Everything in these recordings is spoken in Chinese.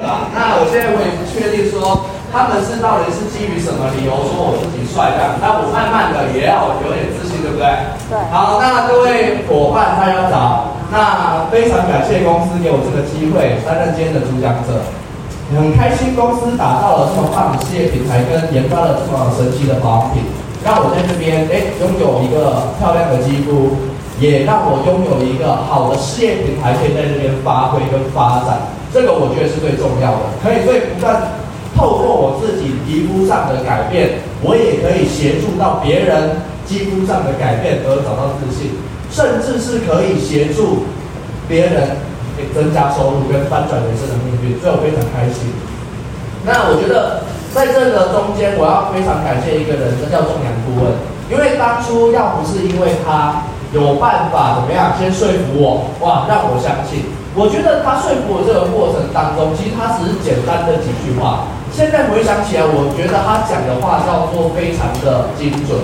啊，那我现在我也不确定说他们是到底是基于什么理由说我自己帅这样，那我慢慢的也要有点自信，对不对？对。好，那各位伙伴大家早，那非常感谢公司给我这个机会担任今天的主讲者，很开心公司打造了这么棒的事业平台，跟研发了这么神奇的保养品，让我在这边哎拥有一个漂亮的肌肤，也让我拥有一个好的事业平台，可以在这边发挥跟发展。这个我觉得是最重要的，可以所以不断透过我自己皮肤上的改变，我也可以协助到别人肌肤上的改变而找到自信，甚至是可以协助别人增加收入跟翻转人生的命运，所以我非常开心。那我觉得在这个中间，我要非常感谢一个人，这叫仲阳顾问，因为当初要不是因为他有办法怎么样先说服我，哇，让我相信。我觉得他说服我这个过程当中，其实他只是简单的几句话。现在回想起来，我觉得他讲的话叫做非常的精准。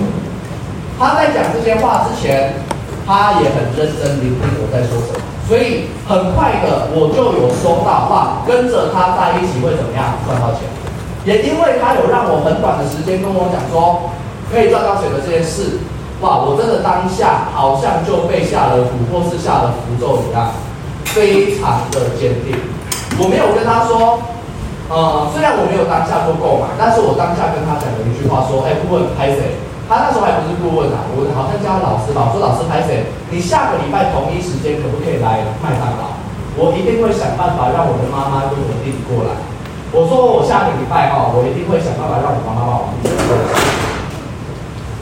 他在讲这些话之前，他也很认真聆听我在说什么，所以很快的我就有收到话，跟着他在一起会怎么样赚到钱。也因为他有让我很短的时间跟我讲说可以赚到钱的这件事，哇，我真的当下好像就被下了蛊或是下了符咒一样。非常的坚定，我没有跟他说，呃，虽然我没有当下做购买，但是我当下跟他讲了一句话，说，哎，顾问拍谁？他那时候还不是顾问啊，我好像叫他老师吧，我说老师拍谁？你下个礼拜同一时间可不可以来麦当劳？我一定会想办法让我的妈妈跟我弟弟过来。我说我下个礼拜哈，我一定会想办法让我妈妈把我弟弟过来。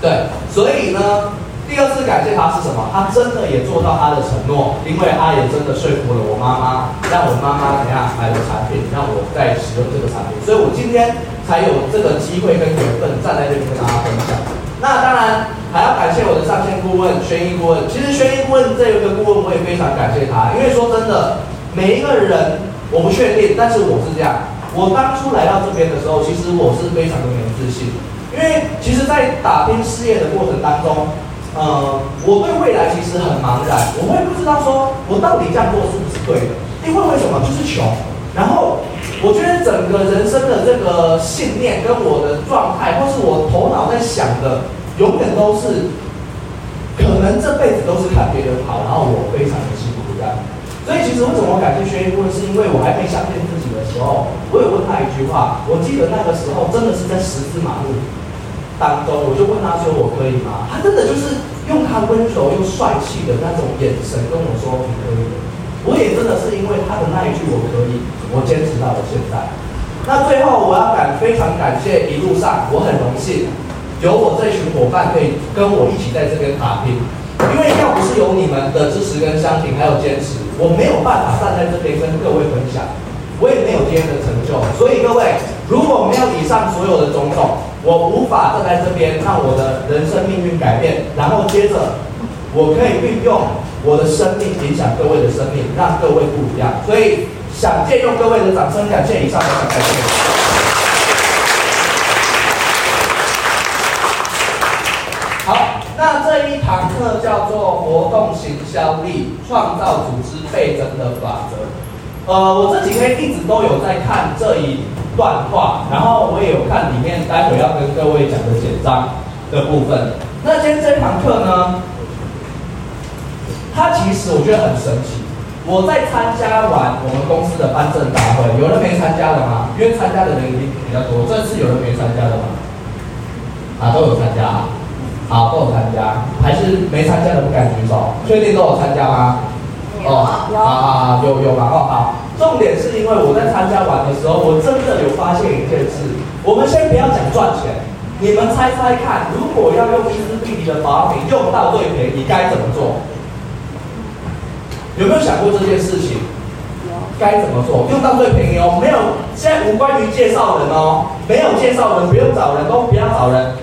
对，所以呢。第二次感谢他是什么？他真的也做到他的承诺，因为他也真的说服了我妈妈，让我妈妈怎样买了产品，让我在使用这个产品，所以我今天才有这个机会跟缘分站在这里跟大家分享。那当然还要感谢我的上线顾问轩一顾问。其实轩一顾问这个顾问我也非常感谢他，因为说真的，每一个人我不确定，但是我是这样，我当初来到这边的时候，其实我是非常的没有自信，因为其实，在打拼事业的过程当中。呃，我对未来其实很茫然，我会不知道说我到底这样做是不是对的，因为为什么就是穷。然后我觉得整个人生的这个信念跟我的状态，或是我头脑在想的，永远都是可能这辈子都是看别人好，然后我非常的辛苦这样。所以其实为什么我感谢薛一顾问，是因为我还没相信自己的时候，我有问他一句话，我记得那个时候真的是在十字马路。当中，我就问他说：“我可以吗？”他真的就是用他温柔又帅气的那种眼神跟我说：“你可以。”我也真的是因为他的那一句“我可以”，我坚持到了现在。那最后，我要感非常感谢一路上，我很荣幸有我这群伙伴可以跟我一起在这边打拼。因为要不是有你们的支持跟相挺，还有坚持，我没有办法站在这边跟各位分享，我也没有今天的成就。所以各位，如果没有以上所有的种种，我无法站在这边让我的人生命运改变，然后接着我可以运用我的生命影响各位的生命，让各位不一样。所以想借用各位的掌声，感谢以上的感谢。好，那这一堂课叫做活动行销力，创造组织倍增的法则。呃，我这几天一直都有在看这一。段话，然后我也有看里面，待会要跟各位讲的简章的部分。那今天这堂课呢，它其实我觉得很神奇。我在参加完我们公司的颁证大会，有人没参加的吗？因为参加的人一定比较多。这次有人没参加的吗？啊，都有参加。好，都有参加，还是没参加的不敢举手？确定都有参加吗？哦，有啊，有有吧？哦，好。重点是因为我在参加完的时候，我真的有发现一件事。我们先不要讲赚钱，你们猜猜看，如果要用伊丝碧媞的保养品用到最便宜，该怎么做？有没有想过这件事情？该怎么做？用到最便宜哦，没有，现在无关于介绍人哦，没有介绍人，不用找人，都不要找人。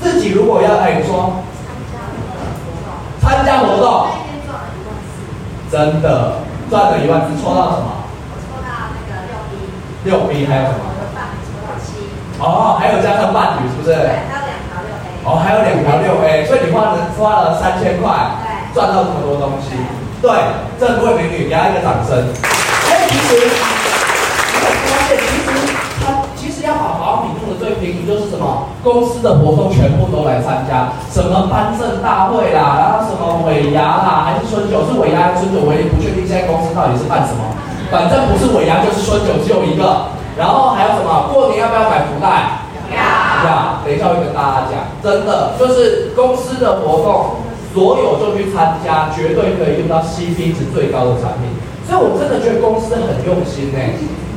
自己如果要哎，你说参加活动，真的。赚了一万是，抽到什么？我抽到那个六 B。六 B 还有什么？我的伴侣抽到七。哦，还有加上伴侣是不是？对，还有两条六 A。哦，还有两条六 A，所以你花了花了三千块，赚到这么多东西。对，这位美女，给她一个掌声。哎，其实，公司的活动全部都来参加，什么颁证大会啦，然后什么尾牙啦，还是春酒？是尾牙还是春酒？我也不确定现在公司到底是办什么，反正不是尾牙就是春酒，只有一个。然后还有什么？过年要不要买福袋？要。要。等一下会跟大家讲，真的就是公司的活动，所有就去参加，绝对可以用到 CP 值最高的产品。所以我真的觉得公司很用心呢，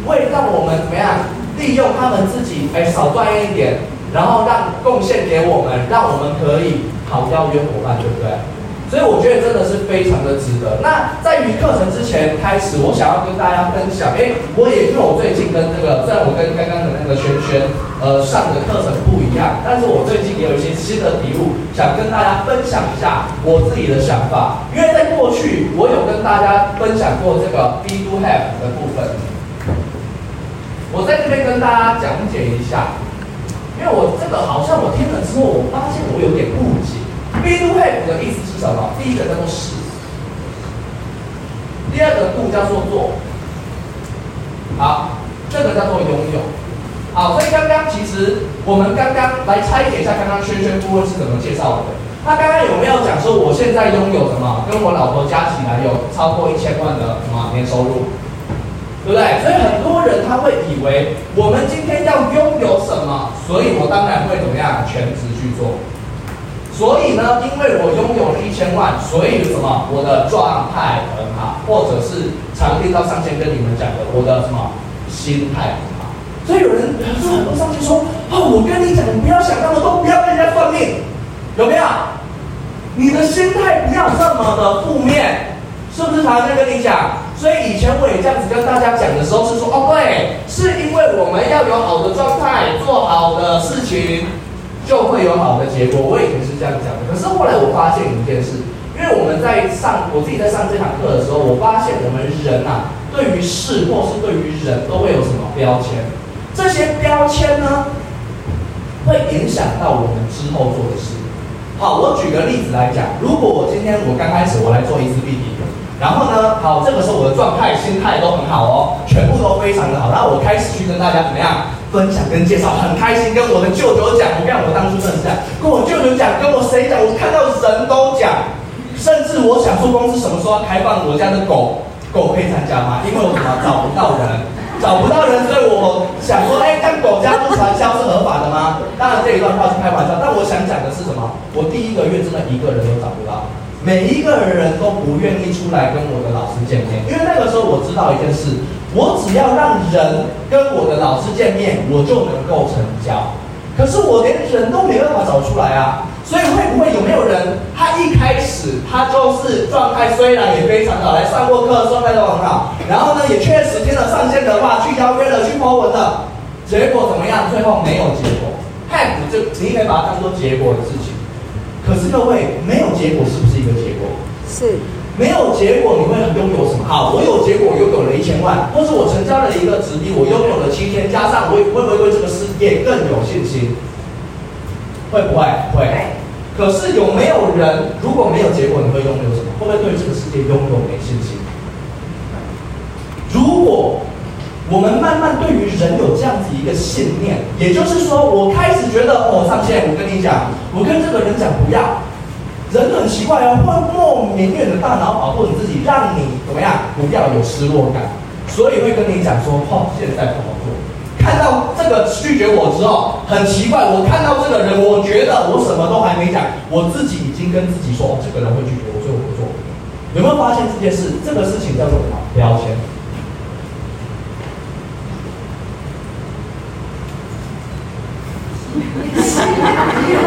会让我们怎么样利用他们自己哎少赚一点。然后让贡献给我们，让我们可以好邀约伙伴，对不对？所以我觉得真的是非常的值得。那在于课程之前开始，我想要跟大家分享，哎，我也因为我最近跟这个，虽然我跟刚刚的那个轩轩，呃，上的课程不一样，但是我最近也有一些新的体悟，想跟大家分享一下我自己的想法。因为在过去，我有跟大家分享过这个 be do have 的部分，我在这边跟大家讲解一下。因为我这个好像我听了之后，我发现我有点误解。Be do have 的意思是什么？第一个叫做是，第二个度叫做做。好，这个叫做拥有。好，所以刚刚其实我们刚刚来拆解一下，刚刚轩轩顾问是怎么介绍的？他刚刚有没有讲说我现在拥有什么？跟我老婆加起来有超过一千万的什么年收入？对不对？所以很多人他会以为我们今天要拥有什么，所以我当然会怎么样全职去做。所以呢，因为我拥有了一千万，所以什么？我的状态很好，或者是常听到上线跟你们讲的，我的什么心态很好。所以有人说很多上线说哦，我跟你讲，你不要想那么多，不要跟人家算命，有没有？你的心态不要这么的负面。是不是常常在跟你讲？所以以前我也这样子跟大家讲的时候是说，哦，对，是因为我们要有好的状态，做好的事情，就会有好的结果。我以前是这样讲的。可是后来我发现一件事，因为我们在上，我自己在上这堂课的时候，我发现我们人啊，对于事或是对于人都会有什么标签？这些标签呢，会影响到我们之后做的事。好，我举个例子来讲，如果我今天我刚开始我来做一次 BP。然后呢，好，这个时候我的状态、心态都很好哦，全部都非常的好。然后我开始去跟大家怎么样分享跟介绍，很开心，跟我的舅舅讲，我看我当初真的是这样，跟我舅舅讲，跟我谁讲，我看到人都讲，甚至我想说公司什么时候要开放我家的狗，狗可以参加吗？因为我怎么找不到人，找不到人，所以我想说，哎，像狗家不传销是合法的吗？当然这一段话是开玩笑，但我想讲的是什么？我第一个月真的一个人都找不到。每一个人都不愿意出来跟我的老师见面，因为那个时候我知道一件事，我只要让人跟我的老师见面，我就能够成交。可是我连人都没办法找出来啊，所以会不会有没有人，他一开始他就是状态虽然也非常好，来上过课，状态都很好，然后呢也确实听了上线的话，去邀约了，去 po 文了，结果怎么样？最后没有结果，嗨，就你可以把它当做结果的事情。可是各位，没有结果是不是一个结果？是。没有结果，你会拥有什么？好，我有结果，拥有了一千万，或是我成交了一个直逼，我拥有了七天，加上我会不会对这个世界更有信心？会不会？会。可是有没有人，如果没有结果，你会拥有什么？会不会对这个世界拥有没信心？如果。我们慢慢对于人有这样子一个信念，也就是说，我开始觉得哦，上线，我跟你讲，我跟这个人讲不要，人很奇怪哦，会莫名的大脑保护你自己，让你怎么样，不要有失落感，所以会跟你讲说，哦，现在不好做。看到这个拒绝我之后，很奇怪，我看到这个人，我觉得我什么都还没讲，我自己已经跟自己说，哦，这个人会拒绝我，所以我不做。有没有发现这件事？这个事情叫做什么？标签。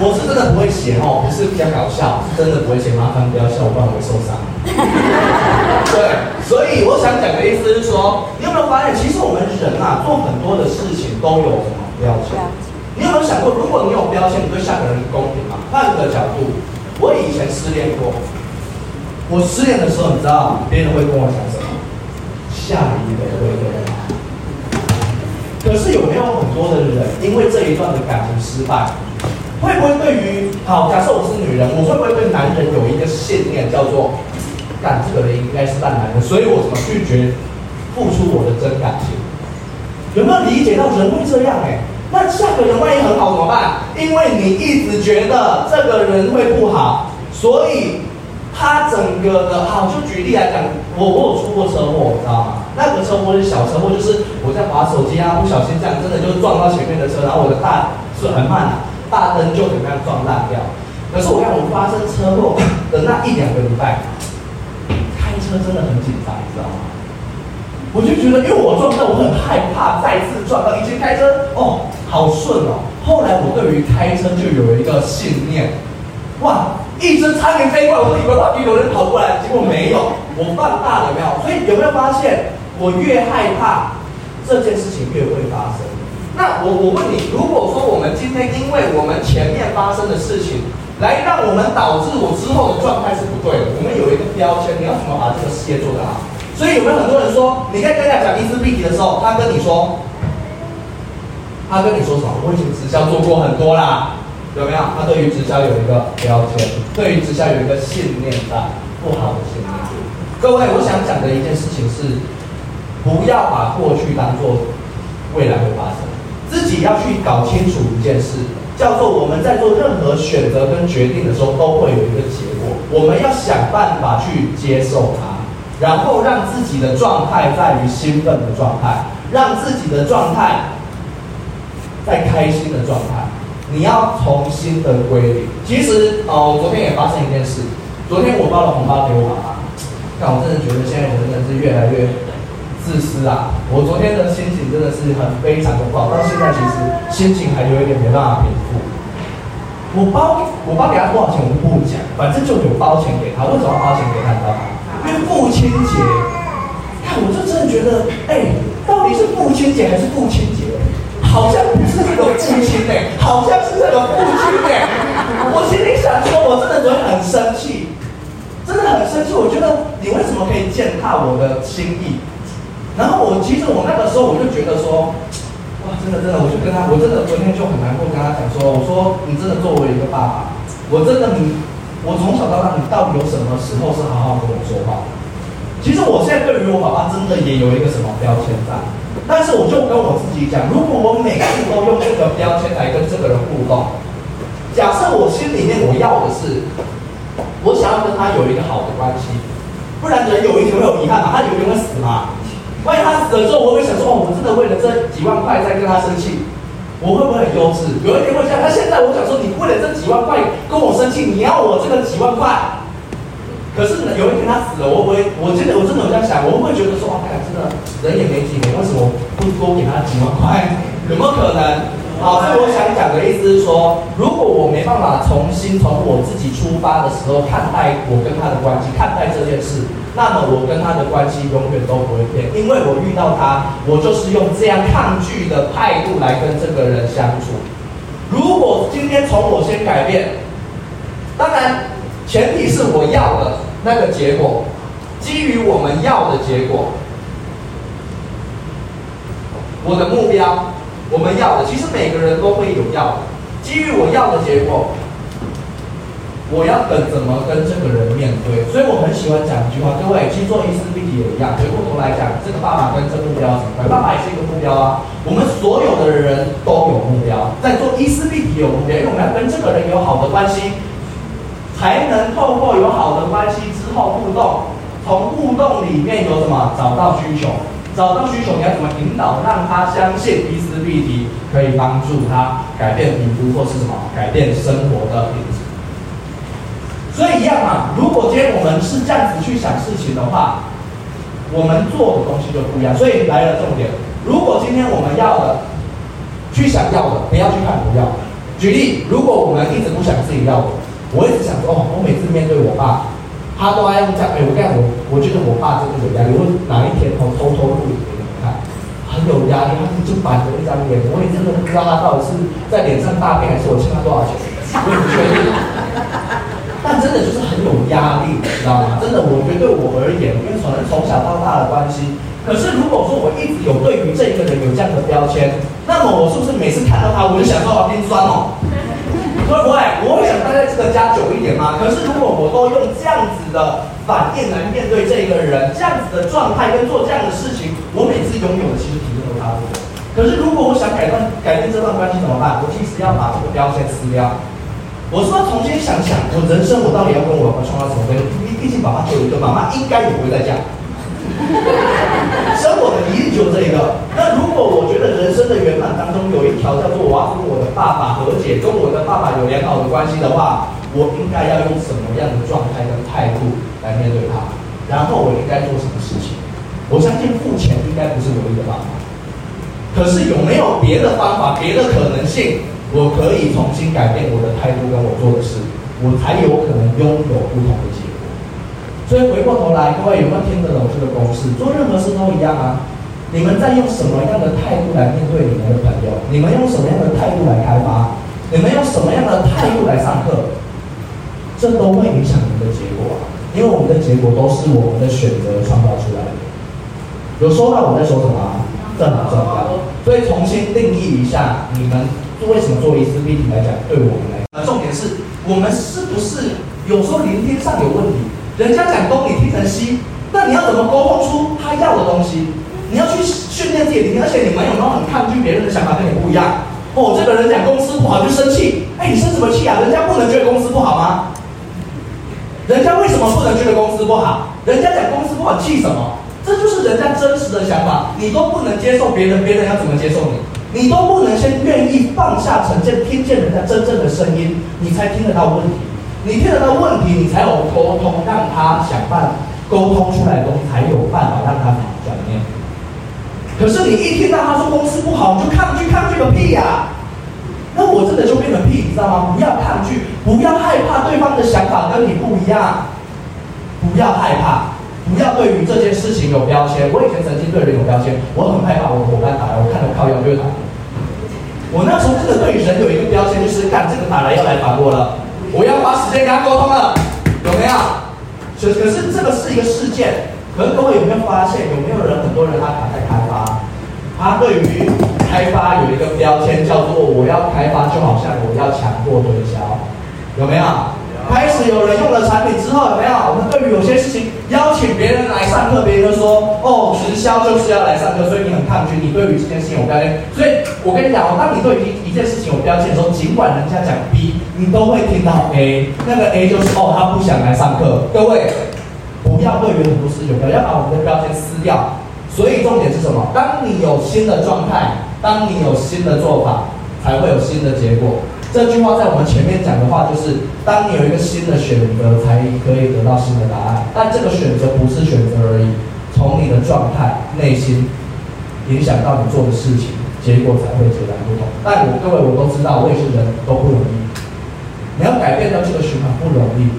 我是真的不会写哦，不是比较搞笑，是真的不会写，麻烦不要笑，我不然我会受伤。对，所以我想讲的意思是说，你有没有发现，其实我们人啊，做很多的事情都有什么标签？你有没有想过，如果你有标签，你对下个人公平吗？换个角度，我以前失恋过，我失恋的时候，你知道别人会跟我讲什么？下一个会更好。可是有没有很多的人，因为这一段的感情失败，会不会对于好，假设我是女人，我会不会对男人有一个信念，叫做干这个人应该是烂男人，所以我怎么拒绝付出我的真感情？有没有理解到人会这样？哎，那下个人万一很好怎么办？因为你一直觉得这个人会不好，所以他整个的好，就举例来讲，我我有出过车祸，你知道吗？那个车祸是小车祸，就是我在滑手机啊，不小心这样，真的就撞到前面的车，然后我的大是很慢，大灯就怎么样撞烂掉。可是我看我发生车祸的那一两个礼拜，开车真的很紧张，你知道吗？我就觉得，因为我撞到，我很害怕再次撞到。以前开车哦，好顺哦。后来我对于开车就有一个信念，哇，一只苍蝇飞过来，我以为哇，有人跑过来，结果没有。我放大了没有？所以有没有发现，我越害怕这件事情越会发生？那我我问你，如果说我们今天因为我们前面发生的事情，来让我们导致我之后的状态是不对的。我们有一个标签，你要怎么把这个事业做得好？所以有没有很多人说，你在跟人家讲伊丝碧媞的时候，他跟你说，他跟你说什么？我已经直销做过很多啦，有没有？他对于直销有一个标签，对于直销有一个信念在，不好的信念。各位，我想讲的一件事情是，不要把过去当做未来会发生，自己要去搞清楚一件事。叫做我们在做任何选择跟决定的时候，都会有一个结果。我们要想办法去接受它，然后让自己的状态在于兴奋的状态，让自己的状态在开心的状态。你要重新的归零。其实哦，昨天也发生一件事。昨天我包了红包给我妈妈，但我真的觉得现在人真的是越来越自私啊！我昨天的心情真的是很非常的不好，到现在其实心情还有一点没办法平复。我包我包给他多少钱我们不讲，反正就有包钱给他。为什么包钱给他？你知道吗？因为父亲节。看，我就真的觉得，哎，到底是父亲节还是父亲节？好像不是这个父亲哎，好像是这个父亲哎。我心里想说，我真的昨天很生气，真的很生气。我觉得你为什么可以践踏我的心意？然后我其实我那个时候我就觉得说，哇，真的真的，我就跟他，我真的昨天就很难过，跟他讲说，我说你真的作为一个爸爸，我真的你，我从小到大你到底有什么时候是好好跟我说话？其实我现在对于我爸爸真的也有一个什么标签在，但是我就跟我自己讲，如果我每次都用这个标签来跟这个人互动，假设我心里面我要的是，我想要跟他有一个好的关系，不然人有一天会有遗憾嘛，他有一天会死嘛。万一他死了之后，我会想说：哦，我真为了这几万块在跟他生气，我会不会很幼稚？有一天会这样。那现在我想说，你为了这几万块跟我生气，你要我这个几万块？可是，有一天他死了，我会不会？我真的，我真的有这样想，我会不会觉得说：哇，真的人也没几年，为什么不多给他几万块？有没有可能？好，所以我想讲的意思是说，如果我没办法重新从我自己出发的时候看待我跟他的关系，看待这件事，那么我跟他的关系永远都不会变，因为我遇到他，我就是用这样抗拒的态度来跟这个人相处。如果今天从我先改变，当然前提是我要的那个结果，基于我们要的结果，我的目标。我们要的，其实每个人都会有要的。基于我要的结果，我要等怎么跟这个人面对。所以我很喜欢讲一句话，各位，其实做伊丝碧媞也一样。回过头来讲，这个爸爸跟这个目标怎么？爸爸也是一个目标啊。我们所有的人都有目标，在做伊丝碧媞有目标，因为我们要跟这个人有好的关系，才能透过有好的关系之后互动，从互动里面有什么找到需求。找到需求，你要怎么引导，让他相信伊丝碧媞可以帮助他改变皮肤或是什么改变生活的品。所以一样嘛，如果今天我们是这样子去想事情的话，我们做的东西就不一样。所以来了重点，如果今天我们要的，去想要的，不要去看不要。举例，如果我们一直不想自己要的，我一直想说，哦，我每次面对我爸。他都爱用这样，哎，我跟你讲，我我觉得我爸真的有压力。我哪一天偷偷偷录影给你们看，很有压力。他就板着一张脸，我也真的不知道他到底是在脸上大便，还是我欠他多少钱，我也不确定。但真的就是很有压力，你知道吗？真的，我觉得对我而言，因为可能从小到大的关系。可是如果说我一直有对于这一个人有这样的标签，那么我是不是每次看到他，我就想说我心酸哦？会不会？我会想待在这个家久一点吗？可是如果我都用这样子的反应来面对这一个人，这样子的状态跟做这样的事情，我每次拥有的其实体验都差不多。可是如果我想改变改变这段关系怎么办？我其实要把这个标签撕掉。我说重新想想，我人生我到底要跟我爸爸创造什么关系？毕竟爸爸只有一个，妈妈应该也不会再嫁。生我的一定就这一个。那如果我觉得人生的圆满当中有一条叫做我要跟我的爸爸和解，跟我的爸爸有良好的关系的话，我应该要用什么样的状态跟态度来面对他？然后我应该做什么事情？我相信付钱应该不是唯一的办法。可是有没有别的方法、别的可能性，我可以重新改变我的态度跟我做的事，我才有可能拥有不同的结果。所以回过头来，各位有没有听得懂这个公式？做任何事都一样啊！你们在用什么样的态度来面对你们的朋友？你们用什么样的态度来开发？你们用什么样的态度来上课？这都会影响你们的结果啊！因为我们的结果都是我们的选择创造出来的。有收到我在说什么？这很重要。所以重新定义一下，你们为什么做一次 meeting 来讲，对我们来讲，重点是我们是不是有时候聆听上有问题？人家讲东，你听成西，那你要怎么沟通出他要的东西？你要去训练自己的听，而且你们有没有很抗拒别人的想法跟你不一样？哦，这个人讲公司不好就生气，哎，你生什么气啊？人家不能觉得公司不好吗？人家为什么不能觉得公司不好？人家讲公司不好，气什么？这就是人家真实的想法，你都不能接受别人，别人要怎么接受你？你都不能先愿意放下成见，听见人家真正的声音，你才听得到问题。你听得到问题，你才有沟通，让他想办法沟通出来的东西，才有办法让他转变。可是你一听到他说公司不好，你就抗拒，抗拒个屁呀、那我真的就变成屁，你知道吗？不要抗拒，不要害怕对方的想法跟你不一样，不要害怕，不要对于这件事情有标签。我以前曾经对人有标签，我很害怕我伙伴打来，我看到靠腰就会打。我那时候真的对于人有一个标签，就是看这个打来要来烦我了。我要花时间跟他沟通了，有没有？可可是这个是一个事件，可是各位有没有发现，有没有人很多人他卡在开发，他对于开发有一个标签叫做我要开发，就好像我要强迫推销，有没有？开始有人用了产品之后，有没有？我们对于有些事情邀请别人来上课，别人就说：“哦，直销就是要来上课。”所以你很抗拒，你对于这件事情有标签。所以我跟你讲哦，当你对于一件事情有标签的时候，尽管人家讲 B，你都会听到 A。那个 A 就是哦，他不想来上课。各位不要对于很多事情有标签，要把我们的标签撕掉。所以重点是什么？当你有新的状态，当你有新的做法，才会有新的结果。这句话在我们前面讲的话，就是当你有一个新的选择，才可以得到新的答案。但这个选择不是选择而已，从你的状态、内心影响到你做的事情，结果才会截然不同。但我各位我都知道，我也是人都不容易。你要改变掉这个循环不容易。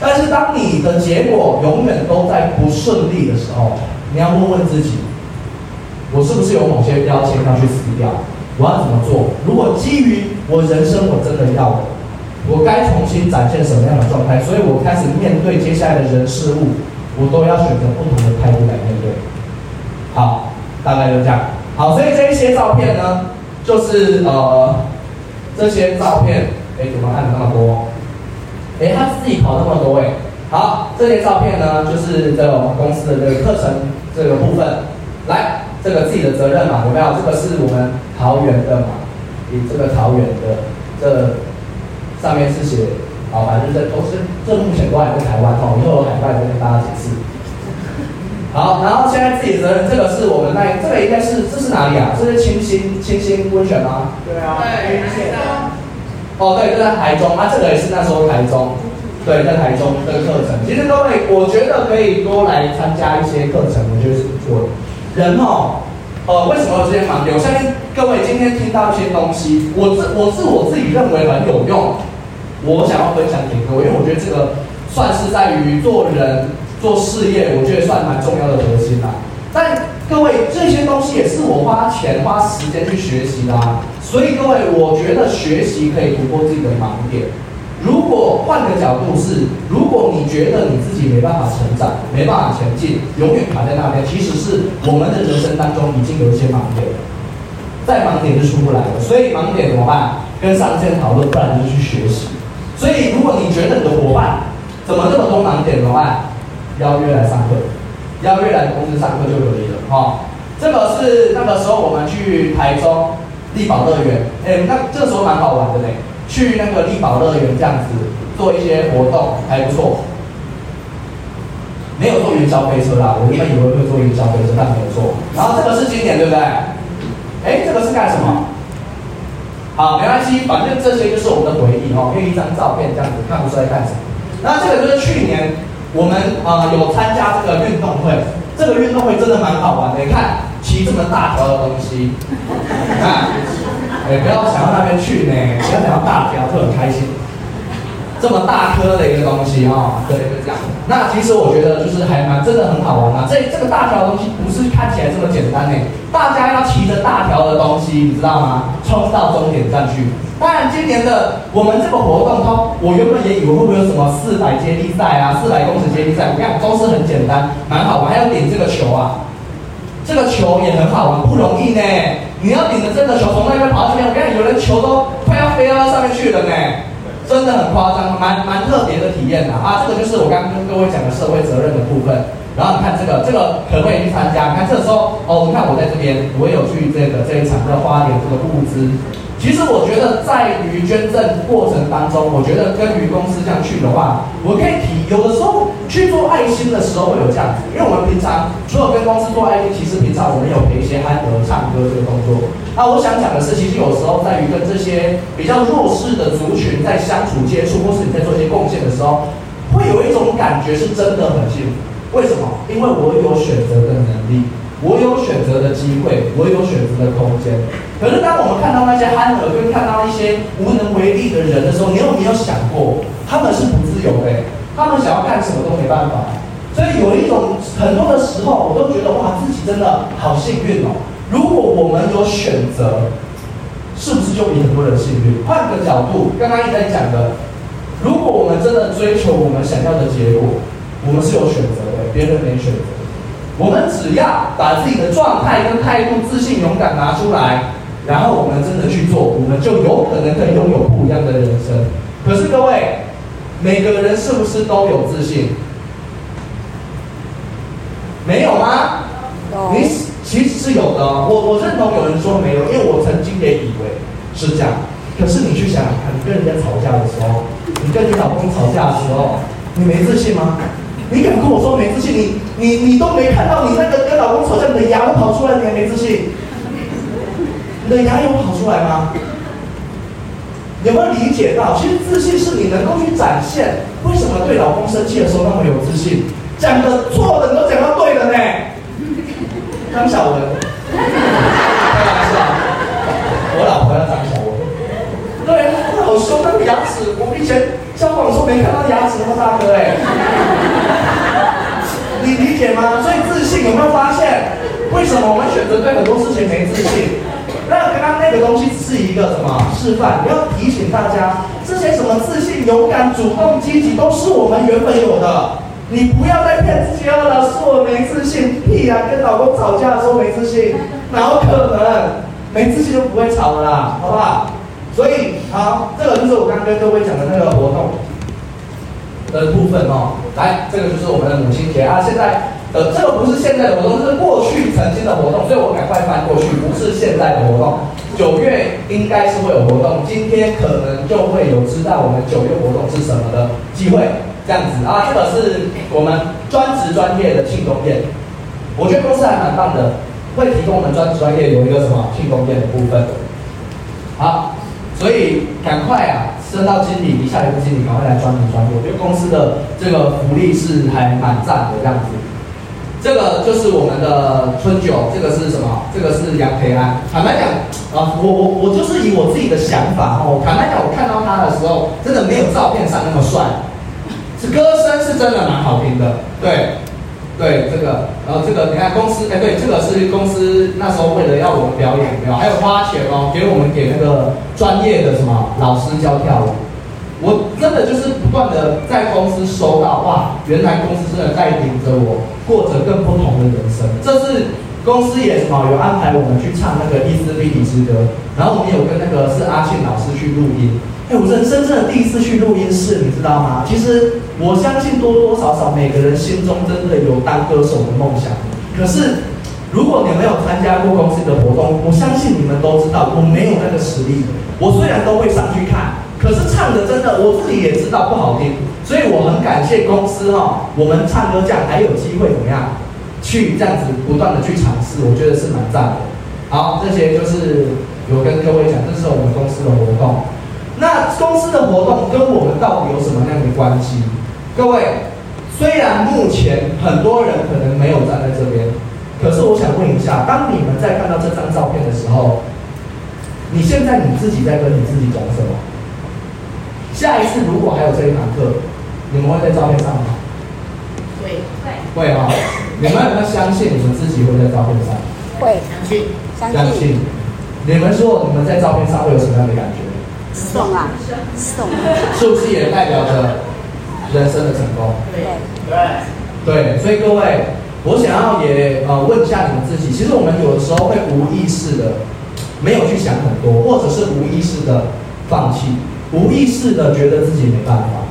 但是当你的结果永远都在不顺利的时候，你要问问自己：我是不是有某些标签要去撕掉？我要怎么做？如果基于我人生我真的要的，我该重新展现什么样的状态？所以我开始面对接下来的人事物，我都要选择不同的态度来面对。好，大概就这样。好，所以这一些照片呢，就是呃，这些照片，哎，怎么按了那么多？哎，他自己跑那么多哎。好，这些照片呢，就是这个公司的这个课程这个部分，来。这个自己的责任嘛，有没有？这个是我们桃园的嘛，你这个桃园的，这上面是写，好，反正这都是，这目前都还在台湾哦，以后有海外再跟大家解释。好，然后现在自己的责任，这个是我们那，这个应该是，这是哪里啊？这是清新清新温泉吗？对啊，对。哦，对，这在台中啊，这个也是那时候台中，对，在台中这个课程，其实各位，我觉得可以多来参加一些课程，我觉得是不错的。人哦，呃，为什么有这些盲点？我相信各位今天听到一些东西，我自我自我自己认为很有用，我想要分享给各位，因为我觉得这个算是在于做人做事业，我觉得算蛮重要的核心啦。但各位这些东西也是我花钱花时间去学习的啊，所以各位，我觉得学习可以突破自己的盲点。如果换个角度是，如果你觉得你自己没办法成长，没办法前进，永远卡在那边，其实是我们的人生当中已经有一些盲点了，再盲点就出不来了。所以盲点怎么办？跟上线讨论，不然就去学习。所以如果你觉得你的伙伴怎么这么多盲点怎么办？邀约来上课，邀约来公司上课就可以了哈。这个是那个时候我们去台中丽宝乐园，哎，那这时候蛮好玩的嘞，去那个丽宝乐园这样子做一些活动还不错。没有坐云霄飞车啦，我原本以为会坐云霄飞车，但没有坐。然后这个是经典对不对？哎，这个是干什么？好，没关系，反正这些就是我们的回忆哦，用一张照片这样子看不出来干什么。那这个就是去年我们啊、呃、有参加这个运动会，这个运动会真的蛮好玩的。你看骑这么大条的东西，看，也，不要想到那边去呢，不要想到大条就很开心。这么大颗的一个东西啊，对，就这样。那其实我觉得就是还蛮真的很好玩啊。这这个大条的东西不是看起来这么简单呢。大家要骑着大条的东西，你知道吗？冲到终点站去。当然，今年的我们这个活动，它我原本也以为会不会有什么四百接力赛啊，四百公尺接力赛。我看都是很简单，蛮好玩。还要顶这个球啊，这个球也很好玩，不容易呢。你要顶着这个球从那边跑到这边，我看有人球都快要飞到上面去了呢。真的很夸张，蛮蛮特别的体验的啊！这个就是我刚刚跟各位讲的社会责任的部分。然后你看这个，这个可不可以去参加？你看这个时候哦，你看我在这边，我有去这个这一场的花莲这个物资。其实我觉得在于捐赠过程当中，我觉得跟于公司这样去的话，我可以提，有的时候去做爱心的时候会有这样子，因为我们平常除了跟公司做爱心，其实平常我们有陪一些安德唱歌这个动作。那我想讲的是，其实有时候在于跟这些比较弱势的族群在相处接触，或是你在做一些贡献的时候，会有一种感觉是真的很幸福。为什么？因为我有选择的能力。我有选择的机会，我有选择的空间。可是当我们看到那些憨儿，跟看到一些无能为力的人的时候，你有没有想过，他们是不自由的？他们想要干什么都没办法。所以有一种很多的时候，我都觉得哇，自己真的好幸运哦。如果我们有选择，是不是就比很多人幸运？换个角度，刚刚一直在讲的，如果我们真的追求我们想要的结果，我们是有选择的，别人没选择。我们只要把自己的状态跟态度、自信、勇敢拿出来，然后我们真的去做，我们就有可能可以拥有不一样的人生。可是各位，每个人是不是都有自信？没有吗？你其实是有的。我我认同有人说没有，因为我曾经也以为是这样。可是你去想，你跟人家吵架的时候，你跟你老公吵架的时候，你没自信吗？你敢跟我说没自信？你你你都没看到你那个跟老公吵架，你的牙都跑出来，你还没自信？你的牙有跑出来吗？有没有理解到？其实自信是你能够去展现。为什么对老公生气的时候那么有自信？讲的错的你都讲到对的呢？张小文，开玩笑，我老婆要张小。我说，那个牙齿，我以前交往的时候没看到牙齿那么大颗哎。你理解吗？所以自信有没有发现？为什么我们选择对很多事情没自信？那刚刚那个东西是一个什么示范？你要提醒大家，这些什么自信、勇敢、主动、积极，都是我们原本有的。你不要再骗自己了，老师我没自信，屁啊！跟老公吵架的时候没自信，哪有可能？没自信就不会吵了啦，好不好？所以好，这个就是我刚跟各位讲的那个活动。的部分哦，来，这个就是我们的母亲节啊。现在呃，这个不是现在的活动，这是过去曾经的活动，所以我赶快翻过去，不是现在的活动。九月应该是会有活动，今天可能就会有知道我们九月活动是什么的机会，这样子啊。这个是我们专职专业的庆功宴，我觉得公司还蛮棒的，会提供我们专职专业有一个什么庆功宴的部分。好，所以赶快啊！升到经理，一下一个经理，赶快来专门专业。我觉得公司的这个福利是还蛮赞的这样子。这个就是我们的春酒，这个是什么？这个是杨培安。坦白讲啊，我我我就是以我自己的想法哦，坦白讲，我看到他的时候，真的没有照片上那么帅。这歌声是真的蛮好听的，对。对这个，然后这个你看公司，哎，对，这个是公司那时候为了要我们表演，没有，还有花钱哦，给我们给那个专业的什么老师教跳舞。我真的就是不断的在公司收到，哇，原来公司真的带领着我过着更不同的人生。这是公司也什么有安排我们去唱那个伊丝碧媞之歌，然后我们有跟那个是阿庆老师去录音。我人生真的第一次去录音室，你知道吗？其实。我相信多多少少每个人心中真的有当歌手的梦想，可是如果你没有参加过公司的活动，我相信你们都知道，我没有那个实力。我虽然都会上去看，可是唱的真的我自己也知道不好听，所以我很感谢公司哈，我们唱歌这样还有机会怎么样，去这样子不断的去尝试，我觉得是蛮赞的。好，这些就是有跟各位讲，这是我们公司的活动。那公司的活动跟我们到底有什么样的关系？各位，虽然目前很多人可能没有站在这边。可是我想问一下，当你们在看到这张照片的时候，你现在你自己在跟你自己讲什么？下一次如果还有这一堂课，你们会在照片上吗？会会会哈，你们有没有相信你们自己会在照片上？会相信相信。你们说你们在照片上会有什么样的感觉？送啊，送。是不是也代表着人生的成功？对对对，所以各位。我想要也呃问一下你们自己，其实我们有的时候会无意识的没有去想很多，或者是无意识的放弃，无意识的觉得自己没办法，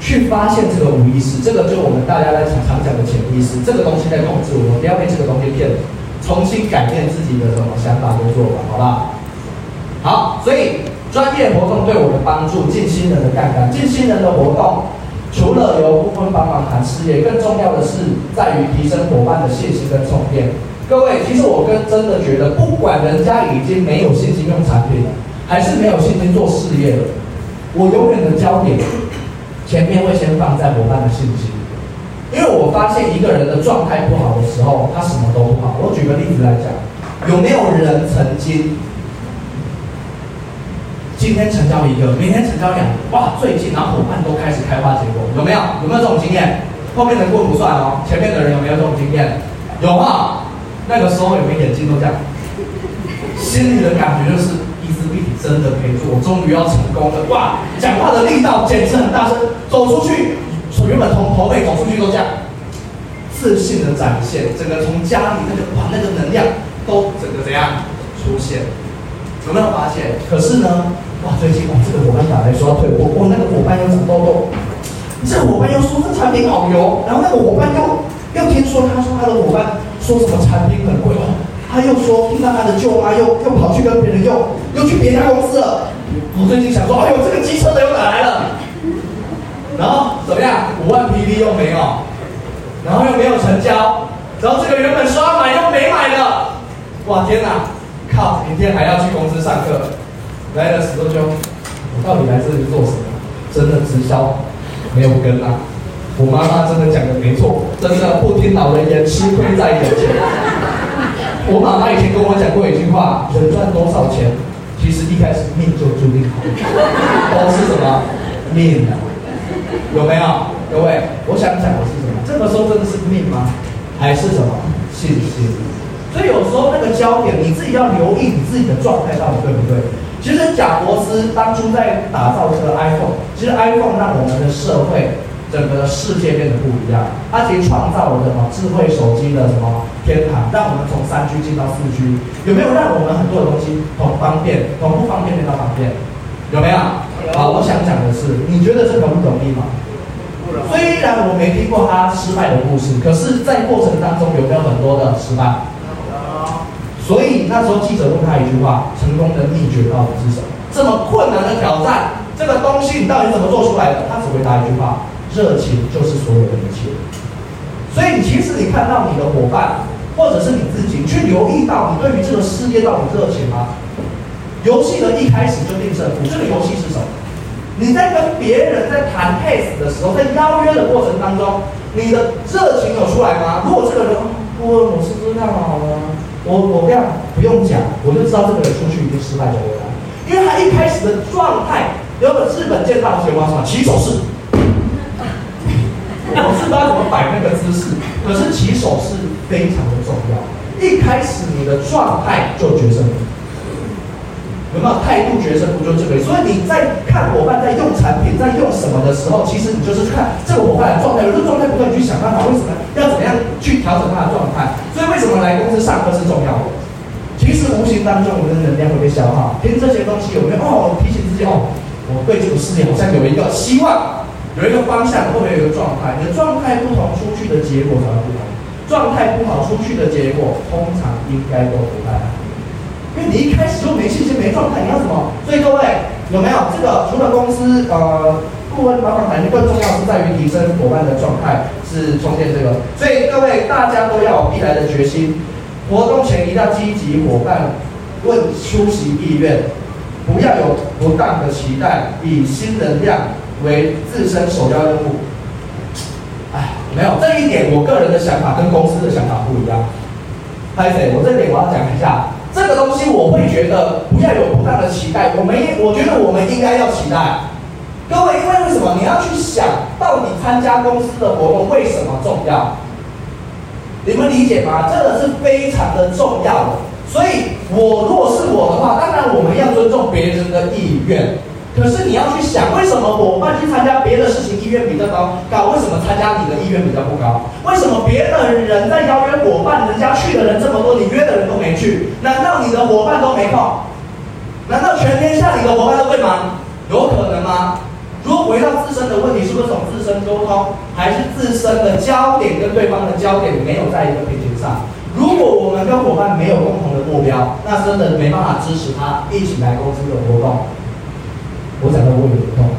去发现这个无意识，这个就是我们大家在常常讲的潜意识，这个东西在控制我们，不要被这个东西骗，重新改变自己的什么想法跟做法，好不好？好，所以专业活动对我的帮助，进新人的杠杆，进新人的活动。除了有部分帮忙谈事业，更重要的是在于提升伙伴的信心跟充电。各位，其实我跟真的觉得，不管人家已经没有信心用产品了，还是没有信心做事业了，我永远的焦点前面会先放在伙伴的信心，因为我发现一个人的状态不好的时候，他什么都不好。我举个例子来讲，有没有人曾经？今天成交一个，明天成交两个，哇！最近然后伙伴都开始开花结果，有没有？有没有这种经验？后面的过不算哦，前面的人有没有这种经验？有啊。那个时候有没有眼睛都这样？心里的感觉就是意志力真的可以做，我终于要成功了，哇！讲话的力道简直很大声，走出去，从原本从头尾走出去都这样，自信的展现，整个从家里那个哇那个能量都整个怎样出现？有没有发现？可是呢？哇，最近哇，这个伙伴打来说要退货，我，那个伙伴又长痘痘，这个伙伴又说这产品好油，然后那个伙伴又又听说他说他的伙伴说什么产品很贵哦，他又说听到他的舅妈又又跑去跟别人用又去别家公司了。我最近想说，哎呦，这个机车的又哪来了？然后怎么样？五万 PV 又没有，然后又没有成交，然后这个原本说要买又没买了。哇，天哪！靠，明天还要去公司上课。来了十多兄，我到底来这里做什么？真的直销没有跟啊！我妈妈真的讲的没错，真的不听老人言，吃亏在眼前。我妈妈以前跟我讲过一句话：人赚多少钱，其实一开始命就注定好，都是什么命啊？有没有？各位，我想讲的是什么？这个时候真的是命吗？还是什么信心？所以有时候那个焦点，你自己要留意你自己的状态到底对不对？其实贾伯斯当初在打造这个 iPhone，其实 iPhone 让我们的社会整个世界变得不一样。它其实创造了什么智慧手机的什么天堂，让我们从三 G 进到四 G，有没有让我们很多的东西从方便从不方便变到方便？有没有？好，我想讲的是，你觉得这容不容易吗？虽然我没听过他失败的故事，可是，在过程当中有没有很多的失败？所以那时候记者问他一句话：“成功的秘诀到底是什么？这么困难的挑战，这个东西你到底怎么做出来的？”他只回答一句话：“热情就是所有的一切。”所以其实你看到你的伙伴，或者是你自己，去留意到你对于这个世界到底热情吗？游戏的一开始就定胜负，这个游戏是什么？你在跟别人在谈 case 的时候，在邀约的过程当中，你的热情有出来吗？如果这个人，我我试试看好了。我我这样不用讲，我就知道这个人出去一定失败就回来，因为他一开始的状态，有个日本剑道学嘛，什么起手式，我是不知道怎么摆那个姿势，可是起手式非常的重要，一开始你的状态就决胜负，有没有态度决胜不就这个，所以你在看伙伴在用产品在用什么的时候，其实你就是看这个伙伴的状态，有的状态不对，你去想办法为什么要怎么样去调整他的状态。所以为什么来公司上课是重要的？其实无形当中，我们的能量会被消耗。听这些东西有没有？哦，提醒自己哦，我对这个事业好像有一个希望，有一个方向，后面有一个状态？你的状态不同，出去的结果才会不同。状态不好出去的结果，通常应该都不太好。因为你一开始就没信心、没状态，你要什么？所以各位有没有这个？除了公司呃顾问帮忙谈，更重要是在于提升伙伴的状态，是充电这个。所以各位大家都要有必来的决心，活动前一定要积极伙伴问出席意愿。不要有不当的期待，以新能量为自身首要任务。哎，没有这一点，我个人的想法跟公司的想法不一样。拍谁？我这点我要讲一下，这个东西我会觉得不要有不当的期待。我们，我觉得我们应该要期待。各位，因为为什么？你要去想到底参加公司的活动为什么重要？你们理解吗？这个是非常的重要的。所以，我若是我的话，当然我们要尊重别人的意愿。可是你要去想，为什么伙伴去参加别的事情意愿比较高？高？为什么参加你的意愿比较不高？为什么别的人在邀约伙伴，人家去的人这么多，你约的人都没去？难道你的伙伴都没空？难道全天下你的伙伴都会忙？有可能吗？如果回到自身的问题，是不是从自身沟通，还是自身的焦点跟对方的焦点没有在一个平行上？如果我们跟伙伴没有共同的目标，那真的没办法支持他一起来公司的活动。我讲的我有点痛。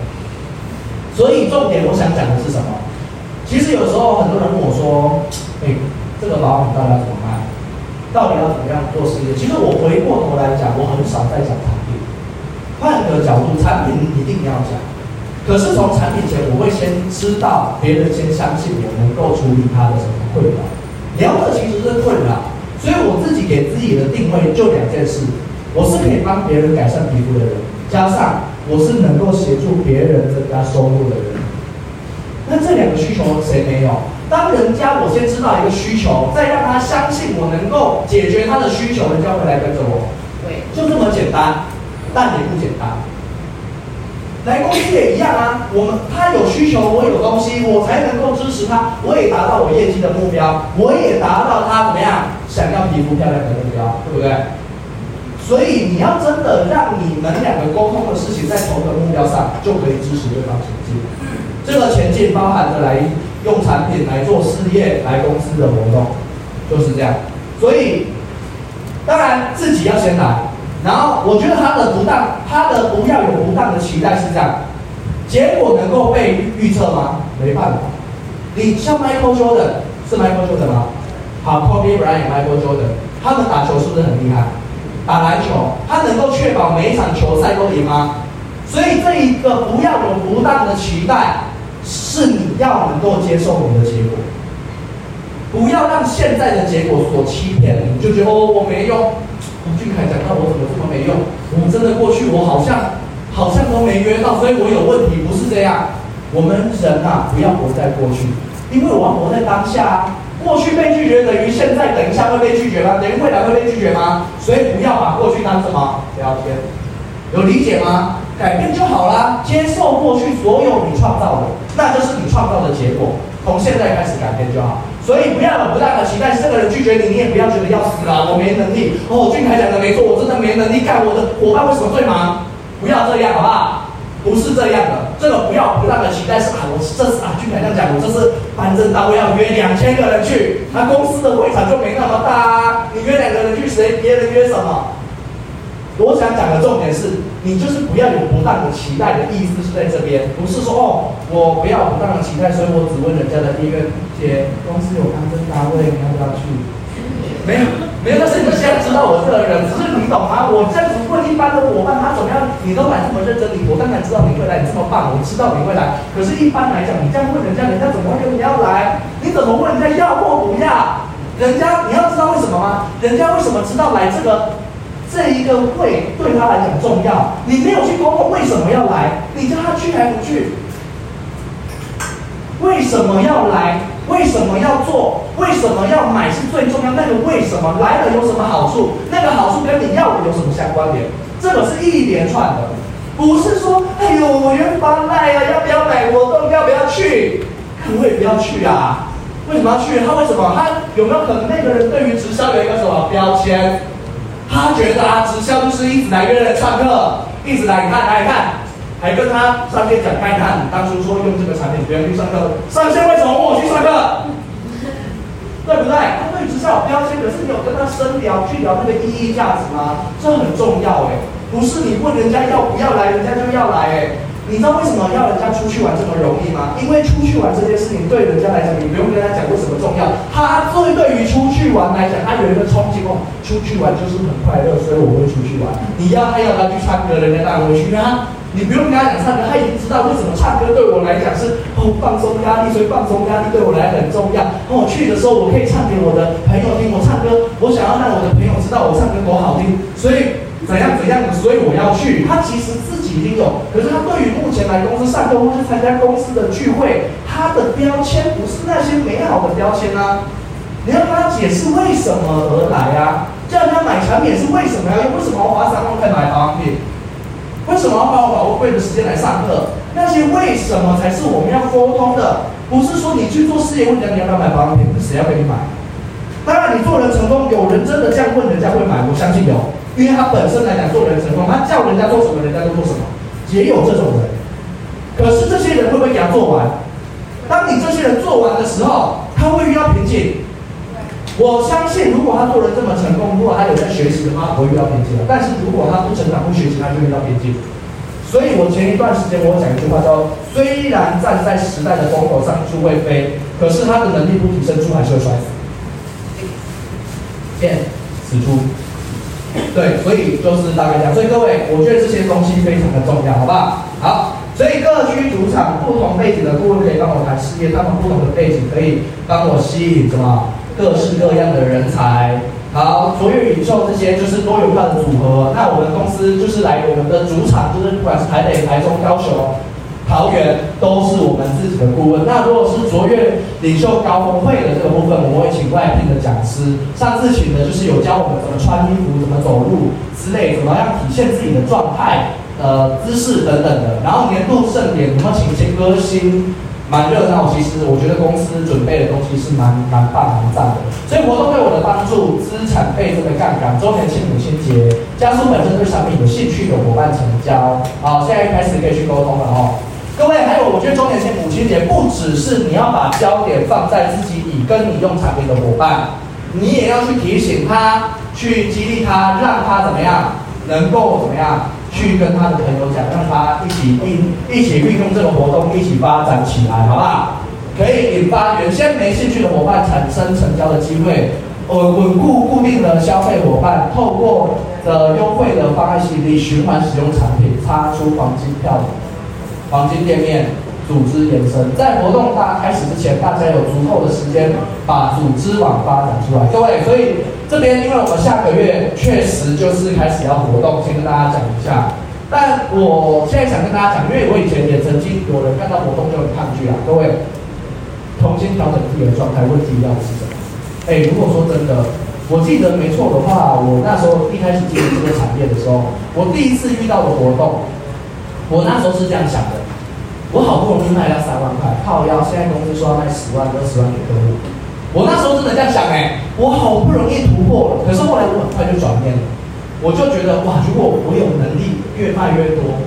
所以重点我想讲的是什么？其实有时候很多人问我说：“哎，这个保养到底要怎么办？到底要怎么样做事业？”其实我回过头来讲，我很少在讲产品。换个角度，产品一定要讲。可是从产品前，我会先知道别人先相信我能够处理他的什么困扰。聊的其实是困扰，所以我自己给自己的定位就两件事：我是可以帮别人改善皮肤的人，加上我是能够协助别人增加收入的人。那这两个需求谁没有？当人家我先知道一个需求，再让他相信我能够解决他的需求，人家会来跟着我。对，就这么简单，但也不简单。来公司也一样啊，我们他有需求，我有东西，我才能够支持他，我也达到我业绩的目标，我也达到他怎么样想要皮肤漂亮的目标，对不对？所以你要真的让你们两个沟通的事情在同一个目标上，就可以支持对方前进。这个前进包含着来用产品来做事业，来公司的活动，就是这样。所以当然自己要先来。然后我觉得他的不当，他的不要有不当的期待是这样，结果能够被预测吗？没办法。你像 Michael Jordan 是 Michael Jordan 吗？好，Kobe Bryant、Michael Jordan，他们打球是不是很厉害？打篮球，他能够确保每一场球赛都赢吗？所以这一个不要有不当的期待，是你要能够接受你的结果，不要让现在的结果所欺骗你，就觉得哦，我没用。洪俊凯讲到我怎么这么没用？我真的过去我好像好像都没约到，所以我有问题，不是这样。我们人啊，不要活在过去，因为我要活在当下啊。过去被拒绝等于现在等一下会被拒绝吗？等于未来会被拒绝吗？所以不要把过去当什么聊天，有理解吗？改变就好啦，接受过去所有你创造的，那就是你创造的结果。从现在开始改变就好。所以不要有不大的期待，这个人拒绝你，你也不要觉得要死了，我没能力。哦，俊凯讲的没错，我真的没能力干。我的伙伴为什么最忙？不要这样，好不好？不是这样的，这个不要不大的期待是啊，我这是啊，俊凯这样讲，我这是反正单位要约两千个人去，他公司的会场就没那么大啊，你约两个人去，谁别人约什么？我想讲的重点是，你就是不要有不当的期待的意思是在这边，不是说哦，我不要不当的期待，所以我只问人家的意愿。姐，公司有康真大会，你要不要去？没有，没有，但是你现在知道我这个人，只是你懂吗？我这样子问一般的伙伴，他怎么样？你都来这么认真，你我当然知道你会来，你这么棒，我知道你会来。可是，一般来讲，你这样问人家，人家怎么会跟你要来？你怎么问人家要或不要？人家你要知道为什么吗？人家为什么知道来这个？这一个会对他来讲重要，你没有去沟通为什么要来，你叫他去还不去？为什么要来？为什么要做？为什么要买是最重要。那个为什么来了有什么好处？那个好处跟你要的有什么相关联？这个是一连串的，不是说哎呦我原发赖啊，要不要买活动？要不要去？我也不要去啊！为什么要去？他为什么？他有没有可能那个人对于直销有一个什么标签？他觉得啊，直销就是一直来约人上课，一直来看来看，还跟他上线讲看看，当初说用这个产品不要去上课，上线为什么我去上课？对不对？他对直销有标签，可是你有跟他深聊去聊那个意义价值吗？这很重要哎，不是你问人家要不要来，人家就要来哎。你知道为什么要人家出去玩这么容易吗？因为出去玩这件事情对人家来讲，你不用跟他讲为什么重要。他对对于出去玩来讲，他有一个憧憬哦，出去玩就是很快乐，所以我会出去玩。你要他要他去唱歌，人家当然会去啊。你不用跟他讲唱歌，他已经知道为什么唱歌对我来讲是哦放松压力，所以放松压力对我来很重要。哦，我去的时候我可以唱给我的朋友听，我唱歌，我想要让我的朋友知道我唱歌多好听，所以。怎样怎样，所以我要去。他其实自己已经有，可是他对于目前来公司上课或是参加公司的聚会，他的标签不是那些美好的标签啊。你要跟他解释为什么而来啊？叫他买产品是为什么要用？为什么要花三万块买保养品？为什么要花我宝贵的时间来上课？那些为什么才是我们要沟通的？不是说你去做事业问人家你要不要买保养品，是谁要给你买？当然，你做人成功，有人真的这样问，人家会买，我相信有。因为他本身来讲做人成功，他叫人家做什么，人家都做什么，也有这种人。可是这些人会不会给他做完？当你这些人做完的时候，他会遇到瓶颈。我相信，如果他做人这么成功，如果他有在学习的话，不会遇到瓶颈。但是如果他不成长、不学习，他就遇到瓶颈。所以我前一段时间我讲一句话叫：虽然站在时代的风口上猪会飞，可是他的能力不提升，猪还是会摔死。见死猪。对，所以就是大概这样。所以各位，我觉得这些东西非常的重要，好不好？好，所以各区主场不同背景的顾问可以帮我谈事业，他们不同的背景可以帮我吸引什么各式各样的人才。好，卓越领袖这些就是多元化的组合。那我们公司就是来我们的主场，就是不管是台北、台中、高雄。桃园都是我们自己的顾问。那如果是卓越领袖高峰会的这个部分，我们会请外聘的讲师。上次请的就是有教我们怎么穿衣服、怎么走路之类，怎么样体现自己的状态、呃姿势等等的。然后年度盛典，我们请一些歌星，蛮热闹。其实我觉得公司准备的东西是蛮蛮棒、蛮赞的。所以活动对我的帮助，资产倍增的杠杆，周年庆、母亲节，加速本身对产品有兴趣的伙伴成交。好，现在开始可以去沟通了哦。各位，还有，我觉得周年庆、母亲节不只是你要把焦点放在自己已跟你用产品的伙伴，你也要去提醒他，去激励他，让他怎么样，能够怎么样去跟他的朋友讲，让他一起运一起运用这个活动，一起发展起来，好不好？可以引发原先没兴趣的伙伴产生成交的机会，呃，稳固固定的消费伙伴，透过的优惠的方案吸引力循环使用产品，擦出黄金票。黄金店面组织延伸，在活动大开始之前，大家有足够的时间把组织网发展出来。各位，所以这边因为我们下个月确实就是开始要活动，先跟大家讲一下。但我现在想跟大家讲，因为我以前也曾经有人看到活动就很抗拒啊。各位，重新调整自己的状态，问题要的是什么？哎，如果说真的，我记得没错的话，我那时候一开始进入这个产业的时候，我第一次遇到的活动。我那时候是这样想的，我好不容易卖到三万块，靠腰，现在公司说要卖十万、二十万给客户。我那时候真的这样想哎，我好不容易突破了，可是后来我很快就转变了，我就觉得哇，如果我有能力越卖越多，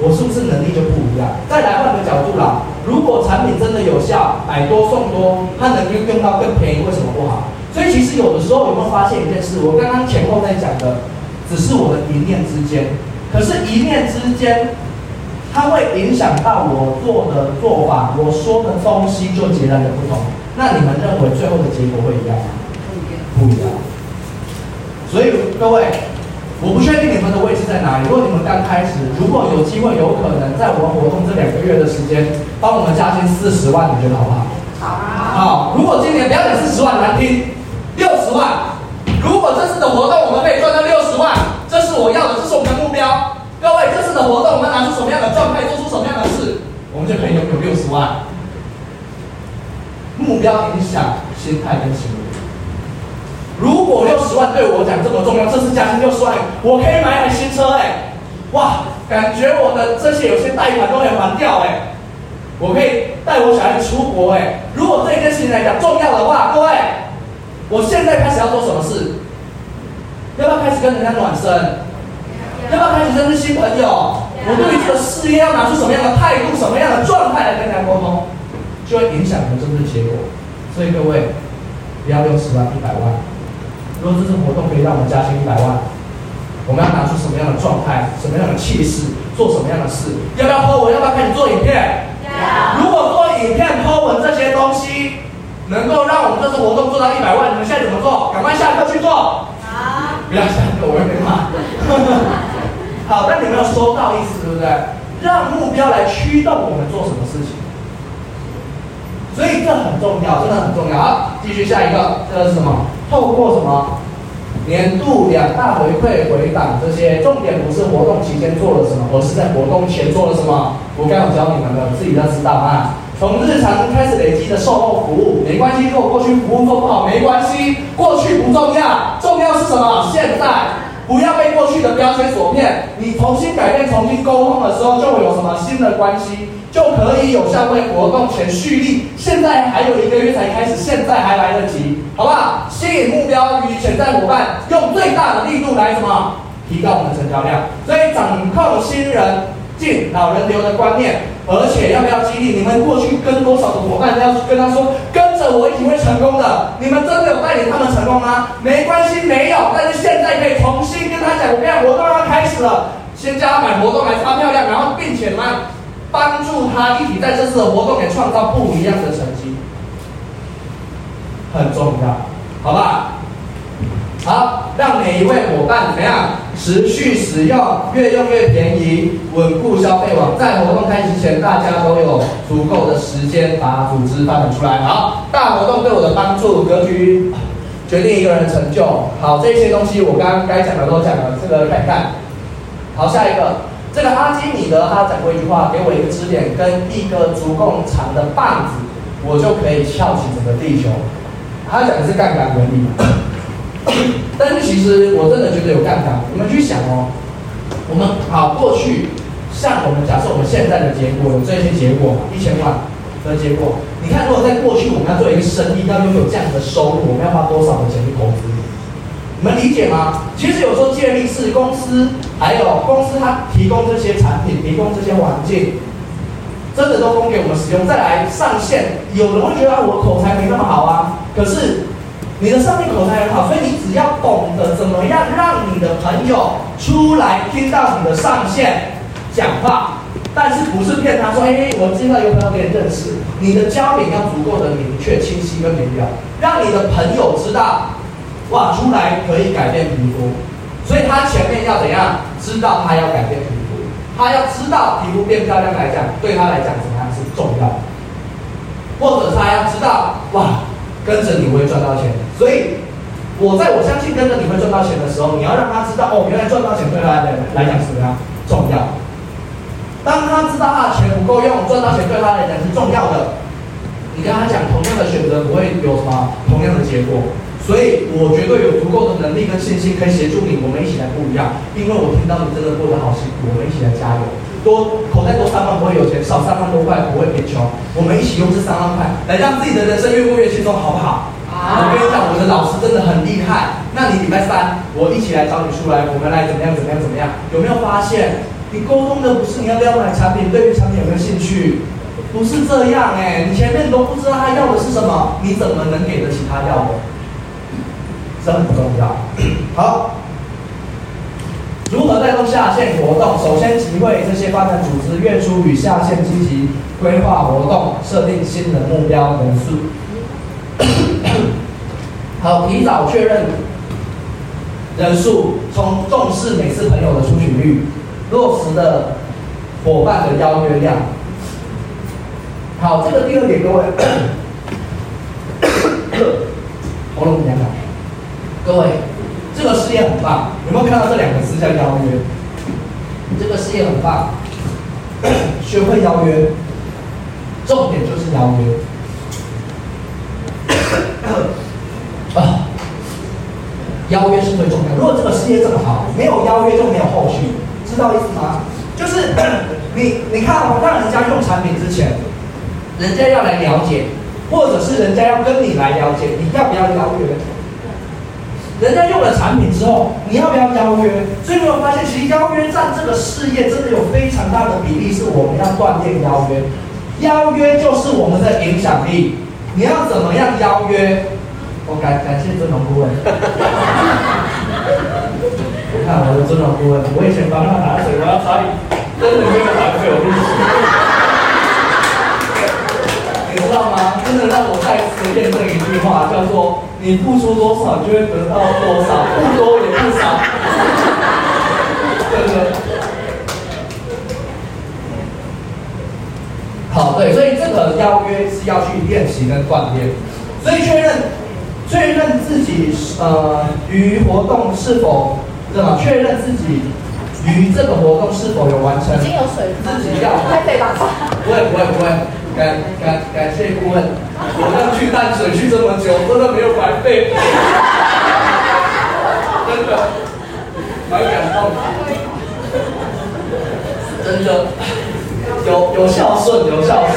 我是不是能力就不一样？再来换个角度啦，如果产品真的有效，买多送多，它能用用到更便宜，为什么不好？所以其实有的时候有没有发现一件事？我刚刚前后在讲的，只是我的一念之间，可是一念之间。它会影响到我做的做法，我说的东西就截然的不同。那你们认为最后的结果会一样吗？不一样。所以各位，我不确定你们的位置在哪里。如果你们刚开始，如果有机会，有可能在我们活动这两个月的时间，帮我们加薪四十万，你觉得好不好？好。好。如果今年不要讲四十万难听，六十万。如果这次的活动我们可以赚到六十万，这是我要的，这是我们的目标。各位，这次的活动我们拿出什么样的状态，做出什么样的事，我们就可以拥有六十万。目标影响心态跟行为。如果六十万对我讲这么重要，这次加薪六十万，我可以买台新车哎！哇，感觉我的这些有些贷款都可以还掉哎！我可以带我小孩出国哎！如果这件事情来讲重要的话，各位，我现在开始要做什么事？要不要开始跟人家暖身？要不要开始认识新朋友？我对于这个事业要拿出什么样的态度、什么样的状态来跟大家沟通，就会影响你们真正的结果。所以各位，不要六十万，一百万。如果这次活动可以让我们加薪一百万，我们要拿出什么样的状态，什么样的气势，做什么样的事？要不要 po 文？要不要开始做影片？要。如果做影片、po 文这些东西，能够让我们这次活动做到一百万，你们现在怎么做？赶快下课去做。好。不要下课，我又没骂。好，但你没有收到意思，对不对？让目标来驱动我们做什么事情，所以这很重要，真的很重要。好，继续下一个，这个是什么？透过什么？年度两大回馈回档，这些重点不是活动期间做了什么，而是在活动前做了什么。我刚有教你们的，自己要知道啊。从日常开始累积的售后服务，没关系，如果过去服务做不好没关系，过去不重要，重要是什么？现在。不要被过去的标签所骗，你重新改变、重新沟通的时候，就会有什么新的关系，就可以有效为活动前蓄力。现在还有一个月才开始，现在还来得及，好不好？吸引目标与潜在伙伴，用最大的力度来什么？提高我们的成交量。所以掌控新人进老人流的观念，而且要不要激励你们过去跟多少的伙伴要去跟他说？跟着我一定会成功的。你们真的有带领他们成功吗？没关系，没有。但是现在可以重新跟他讲，我看活动要开始了，先叫他买活动来擦漂亮，然后并且呢，帮助他一起在这次的活动给创造不一样的成绩，很重要，好吧？好，让每一位伙伴怎么样持续使用，越用越便宜，稳固消费网。在活动开始前，大家都有足够的时间把组织发展出来。好，大活动对我的帮助，格局决定一个人的成就。好，这些东西我刚刚该讲的都讲了，这个看看。好，下一个，这个阿基米德他讲过一句话，给我一个支点跟一个足够长的棒子，我就可以翘起整个地球。他讲的是杠杆原理。但是其实我真的觉得有杠杆。你们去想哦，我们好过去，像我们假设我们现在的结果有这些结果，一千万的结果。你看，如果在过去我们要做一个生意，要拥有这样的收入，我们要花多少的钱去投资？你们理解吗？其实有时候建立是公司，还有公司它提供这些产品，提供这些环境，真的都供给我们使用。再来上线，有人会觉得，我口才没那么好啊，可是。你的上面口才很好，所以你只要懂得怎么样让你的朋友出来听到你的上线讲话，但是不是骗他说，哎，我介绍一个朋友给你认识。你的焦点要足够的明确、清晰跟明了，让你的朋友知道，哇，出来可以改变皮肤。所以他前面要怎样？知道他要改变皮肤，他要知道皮肤变漂亮来讲，对他来讲怎么样是重要的，或者他要知道，哇。跟着你会赚到钱，所以我在我相信跟着你会赚到钱的时候，你要让他知道哦，原来赚到钱对他来来讲是怎么样重要。当他知道他的钱不够用，赚到钱对他来讲是重要的，你跟他讲同样的选择不会有什么同样的结果。所以我绝对有足够的能力跟信心可以协助你，我们一起来不一样。因为我听到你真的过得好辛苦，我们一起来加油。多口袋多三万不会有钱，少三万多块不会贫穷。我们一起用这三万块来让自己的人生越过越轻松，好不好？我跟你讲，我的老师真的很厉害。那你礼拜三我一起来找你出来，我们来怎么样？怎么样？怎么样？有没有发现，你沟通的不是你要不要买产品，对于产品有没有兴趣？不是这样哎、你前面都不知道他要的是什么，你怎么能给得起他要的？这很重要。好。如何带动下线活动？首先，集会这些发展组织月初与下线积极规划活动，设定新的目标人数。好，提早确认人数，从重视每次朋友的出勤率，落实的伙伴的邀约量。好，这个第二点，各位，喉咙怎么样？各位。这个事业很棒，有没有看到这两个字叫邀约？这个事业很棒，学会邀约，重点就是邀约。啊，邀约是最重要。如果这个事业这么好，没有邀约就没有后续，知道意思吗？就是 你你看哦，让人家用产品之前，人家要来了解，或者是人家要跟你来了解，你要不要邀约？人家用了产品之后，你要不要邀约？所以你有发现，其实邀约占这个事业真的有非常大的比例，是我们要锻炼邀约。邀约就是我们的影响力。你要怎么样邀约？我感感谢尊荣顾问。你看我的尊荣顾问，我以前帮他打水，我要查你，真的没有还没有利息。你知道吗？真的让我再次验证一句话，叫做你付出多少，就会得到多少，不多也不少。真的。好，对，所以这个邀约是要去练习跟锻炼，所以确认。确认自己呃于活动是否对吧？确认自己于这个活动是否有完成。已经有水自己要。开水吧。不会不会不会，感感感谢顾问，我要去淡水去这么久，真的没有白费。真的，蛮感动的。真的，有有孝顺有孝顺。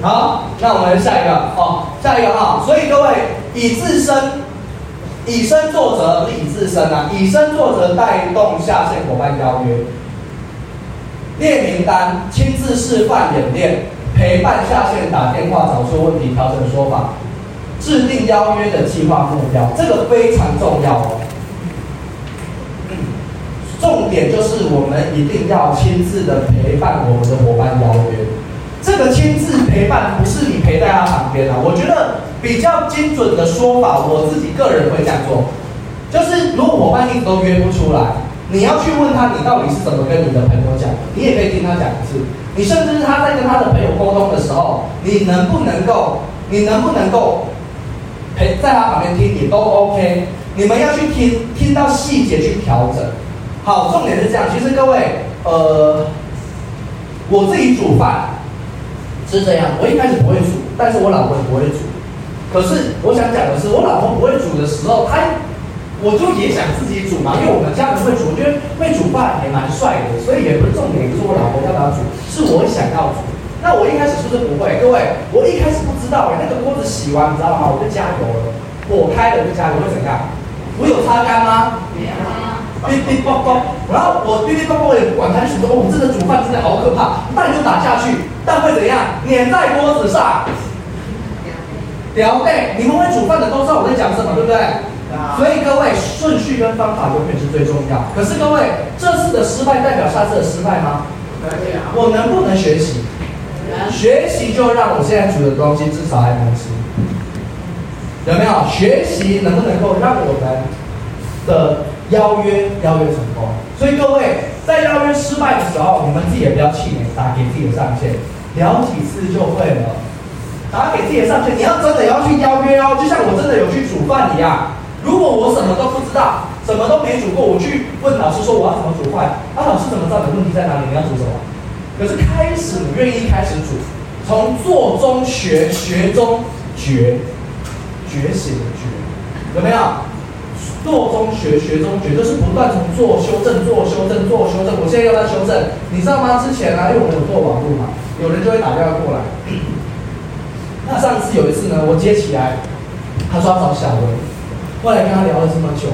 好，那我们下一个哦，下一个哈、哦。所以各位以自身以身作则，不是以自身啊，以身作则带动下线伙伴邀约，列名单，亲自示范演练，陪伴下线打电话找出问题，调整说法，制定邀约的计划目标，这个非常重要哦。重点就是我们一定要亲自的陪伴我们的伙伴邀约。这个亲自陪伴不是你陪在他旁边啊，我觉得比较精准的说法，我自己个人会这样做，就是如果伙伴一直都约不出来，你要去问他，你到底是怎么跟你的朋友讲，你也可以听他讲一次，你甚至是他在跟他的朋友沟通的时候，你能不能够，你能不能够陪在他旁边听，也都 OK，你们要去听，听到细节去调整。好，重点是这样，其实各位，呃，我自己煮饭。是这样，我一开始不会煮，但是我老婆不会煮。可是我想讲的是，我老婆不会煮的时候，她，我就也想自己煮嘛，因为我们家人会煮，我觉得会煮饭也蛮帅的，所以也不是重点，不是我老婆要不要煮，是我想要煮。那我一开始是不是不会？各位，我一开始不知道哎，那个锅子洗完，你知道吗？我就加油了，火开了就加油，会怎样？我有擦干吗？没有啊。哔哔啵啵，然后我哔哔啵啵我也不管，他就说哦，这个煮饭真的好可怕，蛋就打下去，蛋会怎样？粘在锅子上。了解，你们会煮饭的都知道我在讲什么，对不对？所以各位顺序跟方法永远是最重要。可是各位，这次的失败代表下次的失败吗？我能不能学习？学习就让我现在煮的东西至少还能吃。有没有？学习能不能够让我们的？邀约邀约成功，所以各位在邀约失败的时候，你们自己也不要气馁，打给自己的上线，聊几次就会了。打给自己的上线，你要真的要去邀约哦，就像我真的有去煮饭一样。如果我什么都不知道，什么都没煮过，我去问老师说我要怎么煮饭，啊，老师怎么知道你问题在哪里？你要煮什么？可是开始你愿意开始煮，从做中学，学中觉，觉醒的觉，有没有？做中学，学中觉，就是不断从做修正，做修正，做修正。我现在要他修正，你知道吗？之前啊，因为我们有做网络嘛，有人就会打电话过来。那上次有一次呢，我接起来，他说要找小文，后来跟他聊了这么久，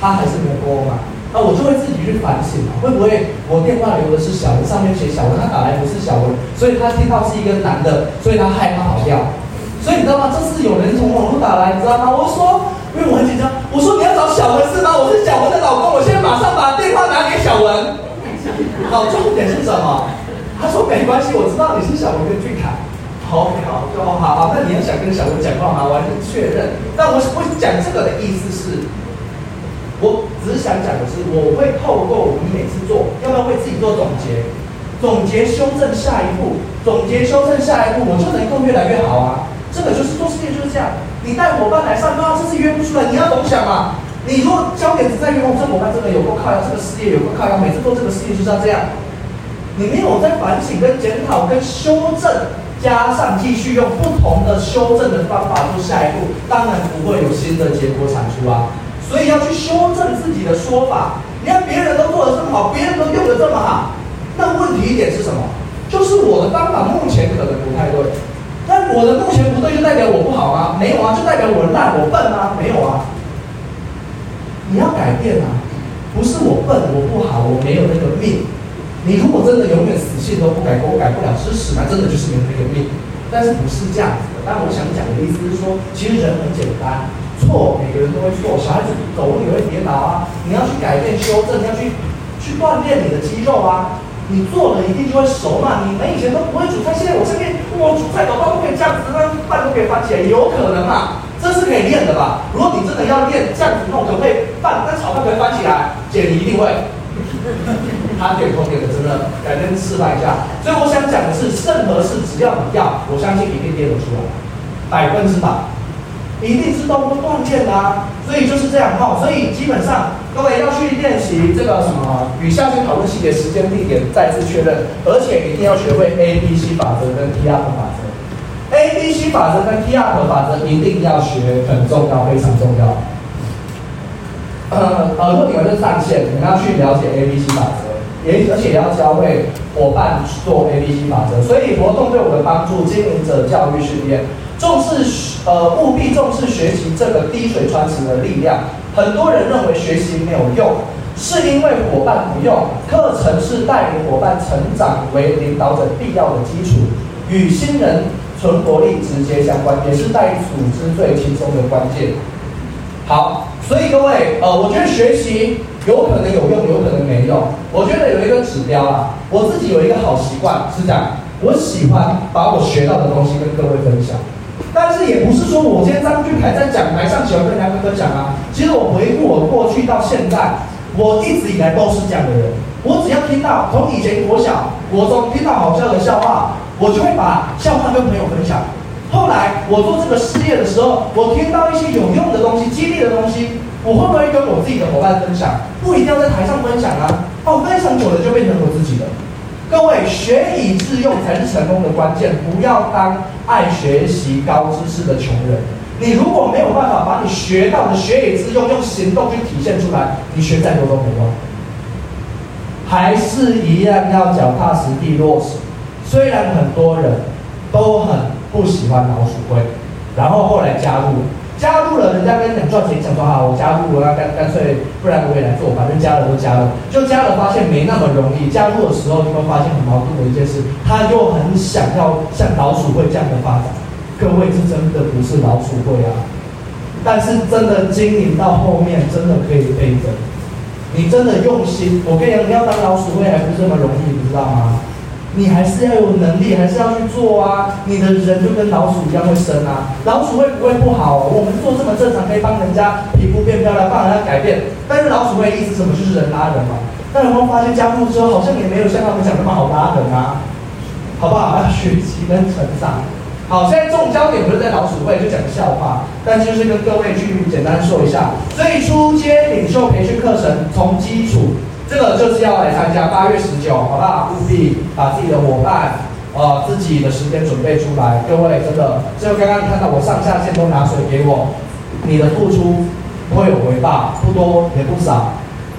他还是没有拨嘛。那我就会自己去反省嘛，会不会我电话留的是小文，上面写小文，他打来不是小文，所以他听到是一个男的，所以他害怕跑掉。所以你知道吗？这是有人从网络打来，你知道吗？我说。因为我很紧张，我说你要找小文是吗？我是小文的老公，我现在马上把电话拿给小文。好，重点是什么？他说没关系，我知道你是小文跟俊凯。好，好，就好，好，那你要想跟小文讲话吗？我还是确认。但我我讲这个的意思是，我只是想讲的是，我会透过我们每次做，要不要为自己做总结？总结修正下一步，总结修正下一步，我就能够越来越好啊。这个就是做事业就是这样。你带伙伴来上班，这次约不出来，你要怎么想嘛？你如果焦点只在于我这伙伴真的有够靠腰，这个事业有够靠腰，每次做这个事业就是要这样。你没有在反省、跟检讨、跟修正，加上继续用不同的修正的方法做下一步，当然不会有新的结果产出啊。所以要去修正自己的说法。你看别人都做得这么好，别人都用得这么好，那问题一点是什么？就是我的方法目前可能不太对。但我的目前不对，就代表我不好吗？没有啊，就代表我烂，我笨吗？没有啊。你要改变啊，不是我笨，我不好，我没有那个命。你如果真的永远死性都不改，我改不了吃屎，那真的就是没有那个命。但是不是这样子的。但我想讲的意思是说，其实人很简单，错每个人都会错，小孩子走路也会跌倒啊。你要去改变、修正，要去去锻炼你的肌肉啊。你做了一定就会熟嘛。你们以前都不会煮菜，现在我这边我煮菜搞饭都可以这样子，那饭都可以翻起来，有可能嘛？这是可以练的吧？如果你真的要练这样子弄，可不可以饭那炒饭可以翻起来？姐，你一定会。他点头点的，真的，改天示范一下。所以我想讲的是，任何事只要你要，我相信一定跌得出来，百分之百，一定是都不断练的啊。所以就是这样哈。所以基本上各位要去练习这个什么与下线讨论细节，时间地点再次确认，而且一定要学会 A B C 法则跟 T R 法则。A B C 法则跟 T R 法则一定要学，很重要，非常重要。呃，耳朵顶的上线，你们要去了解 A B C 法则。也而且也要教会伙伴做 A B C 法则，所以活动对我的帮助，经营者教育训练，重视呃务必重视学习这个滴水穿石的力量。很多人认为学习没有用，是因为伙伴不用。课程是带领伙伴成长为领导者必要的基础，与新人存活力直接相关，也是带组织最轻松的关键。好，所以各位呃，我觉得学习。有可能有用，有可能没用。我觉得有一个指标啊，我自己有一个好习惯是这样，我喜欢把我学到的东西跟各位分享。但是也不是说我今天张俊凯在讲台上喜欢跟大家分享啊。其实我回顾我过去到现在，我一直以来都是这样的人。我只要听到从以前国小、国中听到好笑的笑话，我就会把笑话跟朋友分享。后来我做这个事业的时候，我听到一些有用的东西、激励的东西。我会不会跟我自己的伙伴分享？不一定要在台上分享啊！哦，分享久了就变成我自己的。各位，学以致用才是成功的关键，不要当爱学习高知识的穷人。你如果没有办法把你学到的学以致用，用行动去体现出来，你学再多都没用。还是一样要脚踏实地落实。虽然很多人都很不喜欢老鼠会，然后后来加入。加入了，人家跟你讲赚钱，讲说好，我加入了，那干干脆，不然我也来做，反正加了都加了，就加了，发现没那么容易。加入的时候，你会发现很矛盾的一件事，他又很想要像老鼠会这样的发展。各位，这真的不是老鼠会啊，但是真的经营到后面，真的可以倍增。你真的用心，我跟你讲，你要当老鼠会还不是这么容易，你知道吗？你还是要有能力，还是要去做啊！你的人就跟老鼠一样会生啊。老鼠会不会不好？我们做这么正常，可以帮人家皮肤变漂亮，帮人家改变。但是老鼠会的意思什么？就是人拉人嘛。但有没有发现加入之后，好像也没有像他们讲那么好拉人啊？好不好？要学习跟成长。好，现在重焦点不是在老鼠会，就讲笑话，但就是跟各位去简单说一下，最初阶领袖培训课程从基础。这个就是要来参加，八月十九，好不好？务必把自己的伙伴，呃，自己的时间准备出来。各位，真的，就刚刚看到我上下线都拿水给我，你的付出会有回报，不多也不少。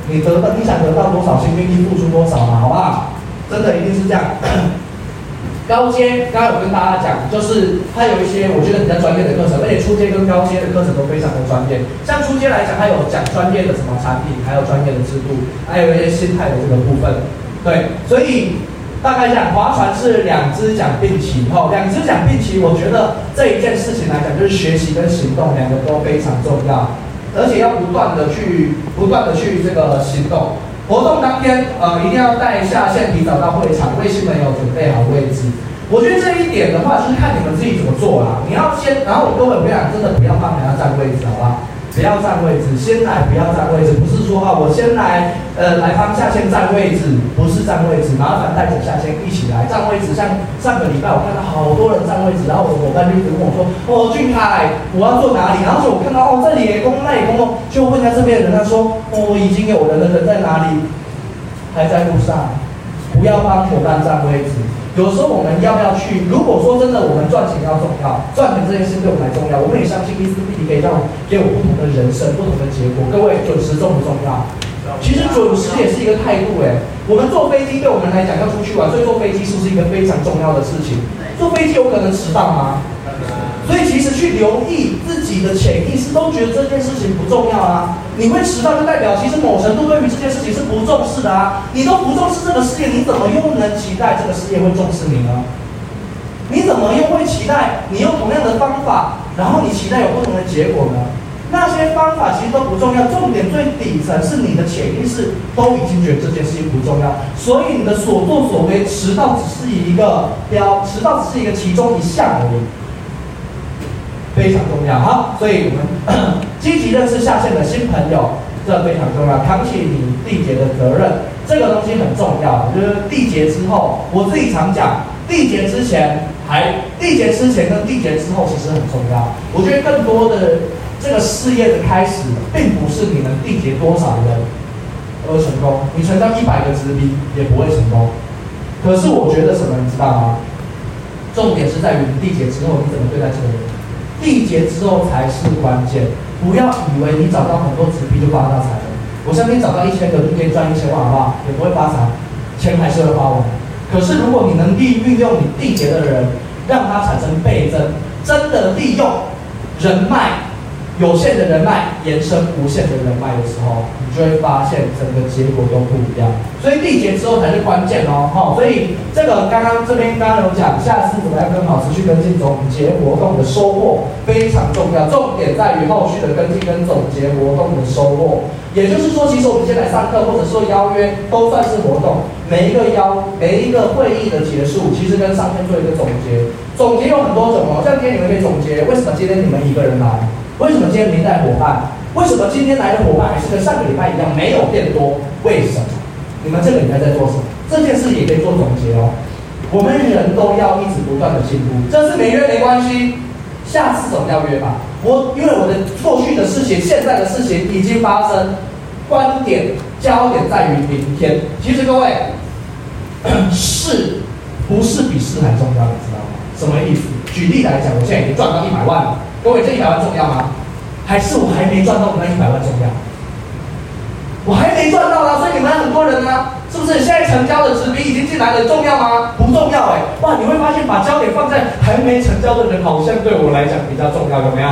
你得到，你想得到多少，先愿意付出多少嘛，好不好？真的一定是这样。高阶刚刚有跟大家讲，就是它有一些我觉得比较专业的课程，而且初阶跟高阶的课程都非常的专业。像初阶来讲，它有讲专业的什么产品，还有专业的制度，还有一些心态的这个部分。对，所以大概讲划船是两只桨并齐，吼，两只桨并齐，我觉得这一件事情来讲，就是学习跟行动两个都非常重要，而且要不断的去不断的去这个行动。活动当天，呃，一定要带下线，提早到会场，为新朋友准备好位置。我觉得这一点的话，就是看你们自己怎么做啦。你要先，然后我各位朋友真的不要帮人家占位置，好吧？不要占位置，先来不要占位置，不是说哈，我先来，呃，来帮下线占位置，不是占位置，麻烦带着下线一起来占位置。像上个礼拜我看到好多人占位置，然后我的伙伴就一直跟我说，哦，俊凯，我要坐哪里？然后说我看到哦，这里也空，那里空，就问一下这边人，他说，哦，已经有人了，人在哪里？还在路上，不要帮伙伴占位置。有时候我们要不要去？如果说真的，我们赚钱要重要，赚钱这件事对我们来重要，我们也相信伊思碧可以让给我不同的人生、不同的结果。各位，准时重不重要？其实准时也是一个态度。哎，我们坐飞机对我们来讲要出去玩，所以坐飞机是不是一个非常重要的事情？坐飞机有可能迟到吗？所以其实去留意自己的潜意识，都觉得这件事情不重要啊。你会迟到，就代表其实某程度对于这件事情是不重视的啊。你都不重视这个事业，你怎么又能期待这个事业会重视你呢？你怎么又会期待你用同样的方法，然后你期待有不同的结果呢？那些方法其实都不重要，重点最底层是你的潜意识都已经觉得这件事情不重要，所以你的所作所为，迟到只是一个标，迟到只是一个其中一项而已，非常重要。好，所以我们 积极认识下线的新朋友，这非常重要，扛起你缔结的责任，这个东西很重要。就是缔结之后，我自己常讲，缔结之前还缔结之前跟缔结之后其实很重要。我觉得更多的。这个事业的开始，并不是你能缔结多少人而成功，你成交一百个直逼也不会成功。可是我觉得什么，你知道吗？重点是在于你缔结之后你怎么对待这个人，缔结之后才是关键。不要以为你找到很多纸币就发大财了，我相信找到一千个就可以赚一千万，好不好？也不会发财，钱还是会花完。可是如果你能利运用你缔结的人，让他产生倍增，真的利用人脉。有限的人脉延伸无限的人脉的时候，你就会发现整个结果都不一样。所以缔结之后才是关键哦，哈。所以这个刚刚这边刚刚有讲，下次怎么样跟老师去跟进总结活动的收获非常重要。重点在于后续的跟进跟总结活动的收获。也就是说，其实我们今天上课或者说邀约都算是活动。每一个邀每一个会议的结束，其实跟上面做一个总结。总结有很多种哦，像今天你们可以总结为什么今天你们一个人来。为什么今天没带伙伴？为什么今天来的伙伴还是跟上个礼拜一样没有变多？为什么？你们这个礼拜在做什么？这件事也可以做总结哦。我们人都要一直不断的进步，这次没约没关系，下次总要约吧。我因为我的过去的事情、现在的事情已经发生，观点焦点在于明天。其实各位，是不是比事还重要？你知道吗？什么意思？举例来讲，我现在已经赚到一百万了。各位，这一百万重要吗？还是我还没赚到那一百万重要？我还没赚到啊，所以你们很多人呢、是不是现在成交的直逼已经进来了？重要吗？不重要哎、哇，你会发现把焦点放在还没成交的人，好像对我来讲比较重要，有没有？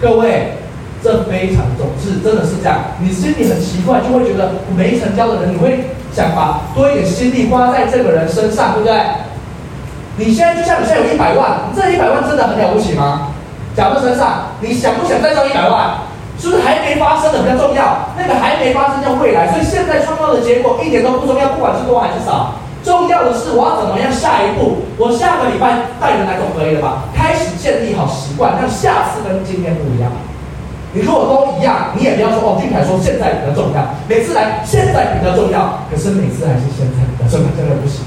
各位，这非常重视，真的是这样。你心里很奇怪，就会觉得没成交的人，你会想把多一点心力花在这个人身上，对不对？你现在就像你现在有一百万，你这一百万真的很了不起吗？假设身上，你想不想再赚一百万？是不是还没发生的比较重要？那个还没发生叫未来，所以现在创造的结果一点都不重要，不管是多还是少。重要的是我要怎么样下一步？我下个礼拜带人来总可以了吧？开始建立好习惯，让下次跟今天不一样。你如果都一样，你也不要说哦，俊凯说现在比较重要，每次来现在比较重要，可是每次还是现在比较重要，真的不行。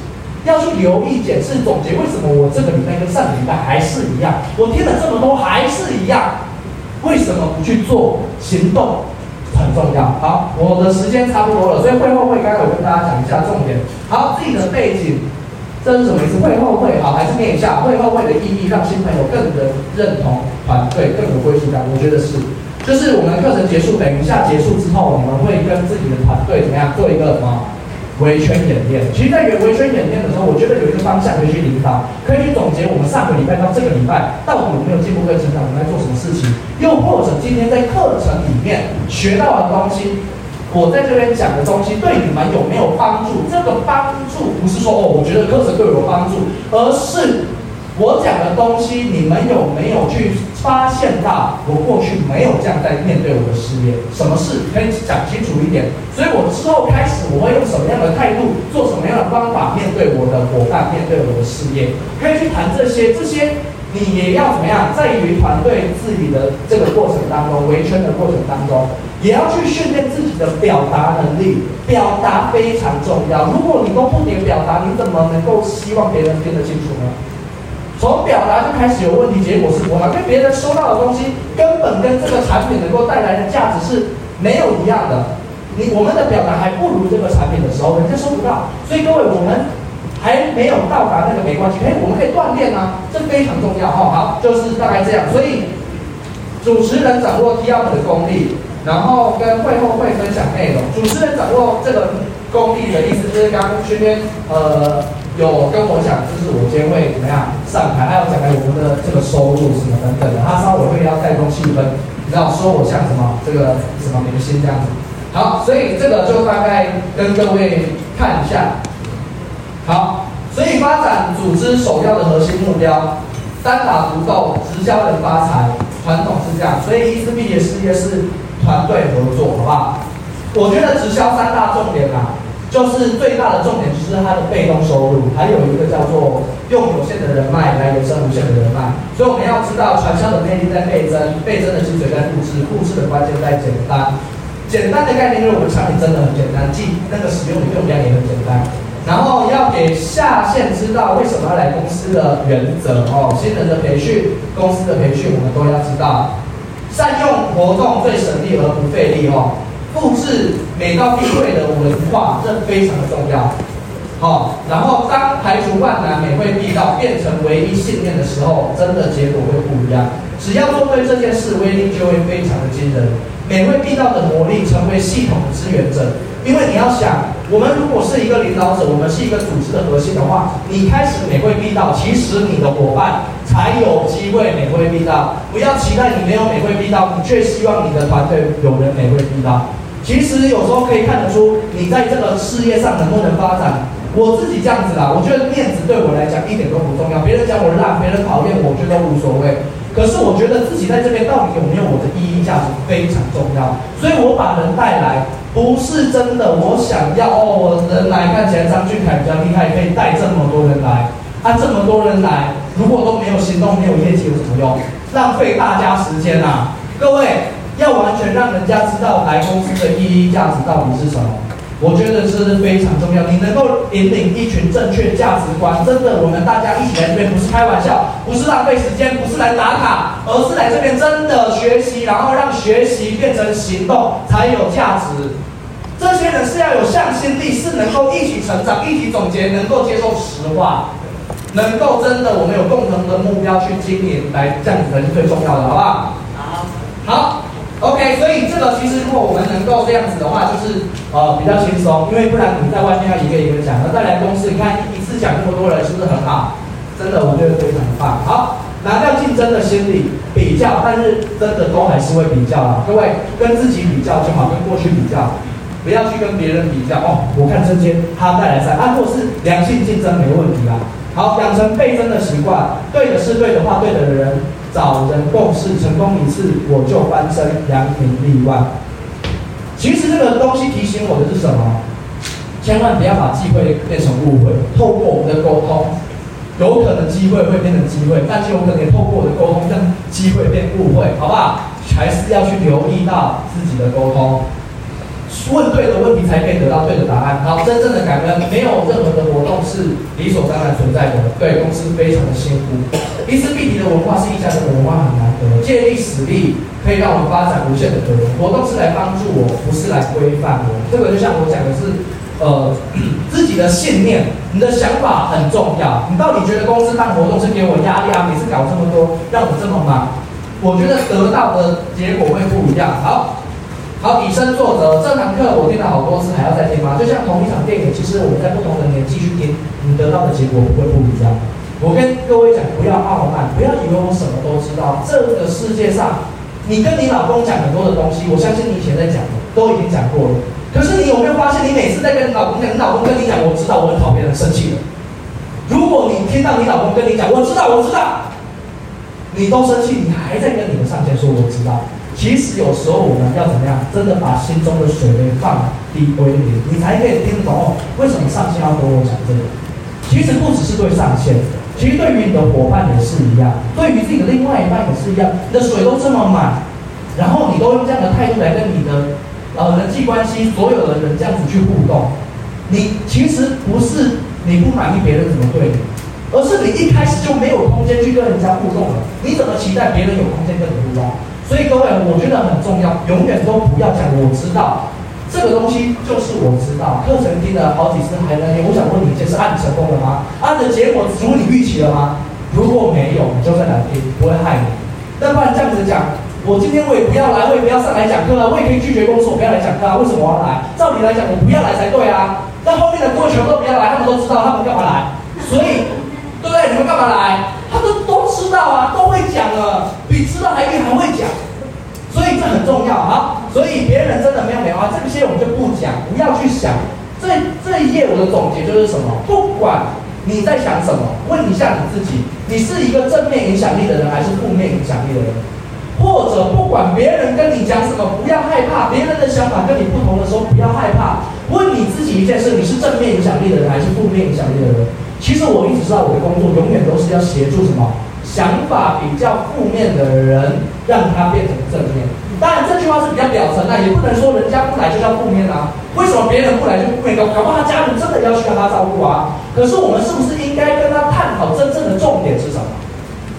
要去留意、检视、总结，为什么我这个礼拜跟上个礼拜还是一样？我听了这么多还是一样，为什么不去做行动？很重要。好，我的时间差不多了，所以会后会刚刚我跟大家讲一下重点。好，自己的背景，这是什么意思？会后会好，还是念一下会后会的意义，让新朋友更能认同团队，更有归属感。我觉得是，就是我们课程结束，等一下结束之后，我们会跟自己的团队怎么样做一个什么？围圈演练，其实，在圆围圈演练的时候，我觉得有一个方向可以去引导，可以去总结我们上个礼拜到这个礼拜到底有没有进步跟成长，我们在做什么事情，又或者今天在课程里面学到的东西，我在这边讲的东西对你们有没有帮助？这个帮助不是说哦，我觉得课程对我有帮助，而是。我讲的东西，你们有没有去发现到？我过去没有这样在面对我的事业，什么事可以讲清楚一点？所以我之后开始，我会用什么样的态度，做什么样的方法面对我的伙伴，面对我的事业，可以去谈这些。这些你也要怎么样？在于团队治理的这个过程当中，围圈的过程当中，也要去训练自己的表达能力。表达非常重要。如果你都不点表达，你怎么能够希望别人听得清楚呢？从表达就开始有问题，结果是不好，因为别人收到的东西根本跟这个产品能够带来的价值是没有一样的。你我们的表达还不如这个产品的时候，人家收不到。所以各位，我们还没有到达那个没关系，哎，我们可以锻炼啊，这非常重要哈。好，就是大概这样。所以主持人掌握 TOP 的功力，然后跟会后会分享内容。主持人掌握这个功力的意思就是刚刚这边呃。有跟我讲，就是我今天会怎么样上台，还要讲来我们的这个收入什么等等的，他稍微会要带动气氛，你知道说我像什么这个什么明星这样子。好，所以这个就大概跟各位看一下。好，所以发展组织首要的核心目标，单打独斗，直销能发财，传统是这样。所以伊思碧的事业是团队合作，好不好？我觉得直销三大重点啊，就是最大的重点就是它的被动收入，还有一个叫做用有限的人脉来延伸无限的人脉。所以我们要知道传销的魅力在倍增，倍增的精髓在复制，复制的关键在简单。简单的概念就是我们产品真的很简单，既那个使用的用量也很简单。然后要给下线知道为什么要来公司的原则哦，新人的培训、公司的培训我们都要知道。善用活动最省力而不费力哦，复制美道必会的文化，这非常的重要。好，然后当排除万难、美会必到变成唯一信念的时候，真的结果会不一样。只要做对这件事，威力就会非常的惊人。美会必到的魔力，成为系统的支援者。因为你要想，我们如果是一个领导者，我们是一个组织的核心的话，你开始美会必到，其实你的伙伴才有机会美会必到。不要期待你没有美会必到，你却希望你的团队有人美会必到。其实有时候可以看得出，你在这个事业上能不能发展。我自己这样子啦，我觉得面子对我来讲一点都不重要，别人讲我烂，别人讨厌我，觉得无所谓。可是我觉得自己在这边到底有没有我的意义价值非常重要，所以我把人带来。不是真的，我想要哦，我人来看起来张俊凯比较厉害，可以带这么多人来。啊，这么多人来，如果都没有行动，没有业绩，有什么用？浪费大家时间啊！各位要完全让人家知道来公司的意义价值到底是什么，我觉得是非常重要。你能够引领一群正确价值观，真的，我们大家一起来这边不是开玩笑，不是浪费时间，不是来打卡，而是来这边真的学习，然后让学习变成行动才有价值。这些人是要有向心力，是能够一起成长、一起总结，能够接受实话，能够真的我们有共同的目标去经营，来这样子才是最重要的，好不好？好，好，OK。所以这个其实如果我们能够这样子的话，就是呃比较轻松，因为不然你在外面要一个一个讲，那再来公司，你看一次讲那么多人，是不是很好？真的，我觉得非常棒。好，拿掉竞争的心理，比较，但是真的都还是会比较啊。各位跟自己比较就好，跟过去比较。不要去跟别人比较哦，我看这些他带来赛，啊，或是良性竞争没问题啊。好，养成倍增的习惯，对的是对的话，对的人找人共事，成功一次我就翻身，扬名立万。其实这个东西提醒我的是什么？千万不要把机会变成误会。透过我们的沟通，有可能机会会变成机会，但是有可能也透过我的沟通让机会变误会，好不好？还是要去留意到自己的沟通。问对的问题才可以得到对的答案。好，真正的感恩，没有任何的活动是理所当然存在的。对公司非常的辛苦。伊思碧的文化是一家人的文化很难得，借力使力可以让我们发展无限的可能。活动是来帮助我，不是来规范我。这个就像我讲的是，呃，自己的信念，你的想法很重要。你到底觉得公司办活动是给我压力啊？每次搞这么多，让我这么忙，我觉得得到的结果会不一样。好。好，以身作则。这堂课我听了好多次，还要再听吗？就像同一场电影，其实我们在不同的年纪去听，你得到的结果不会不一样。我跟各位讲，不要傲慢，不要以为我什么都知道。这个世界上，你跟你老公讲很多的东西，我相信你以前在讲的都已经讲过了。可是你有没有发现，你每次在跟你老公讲，你老公跟你讲，我知道，我很讨厌，很生气的。如果你听到你老公跟你讲，我知道，我知道，你都生气，你还在跟你的上线说我知道。其实有时候我们要怎么样？真的把心中的水位放低归零，你才可以听得懂。为什么上线要跟我讲这个？其实不只是对上线，其实对于你的伙伴也是一样，对于自己的另外一半也是一样。你的水都这么满，然后你都用这样的态度来跟你的呃人际关系所有的人这样子去互动，你其实不是你不满意别人怎么对你，而是你一开始就没有空间去跟人家互动了。你怎么期待别人有空间跟你互动？所以各位，我觉得很重要，永远都不要讲我知道，这个东西就是我知道。课程听了好几次还能听，我想问你一件事：按成功了吗？按的结果如你预期了吗？如果没有，你就在哪听，不会害你。那不然这样子讲，我今天我也不要来，我也不要上来讲课啊，我也可以拒绝公司，我不要来讲课啊。为什么我要来？照理来讲，我不要来才对啊。那后面的各位全部都不要来，他们都知道他们干嘛来，所以对不对？你们干嘛来？知道啊，都会讲了，比知道还比还会讲，所以这很重要啊。所以别人真的没有没有啊，这些我们就不讲，不要去想。这这一页我的总结就是什么？不管你在想什么？问一下你自己，你是一个正面影响力的人，还是负面影响力的人？或者不管别人跟你讲什么，不要害怕，别人的想法跟你不同的时候，不要害怕。问你自己一件事：你是正面影响力的人，还是负面影响力的人？其实我一直知道，我的工作永远都是要协助什么？想法比较负面的人，让他变成正面。当然，这句话是比较表层的，也不能说人家不来就叫负面啊。为什么别人不来就负面？搞搞不好他家人真的要需要他照顾啊。可是我们是不是应该跟他探讨真正的重点是什么？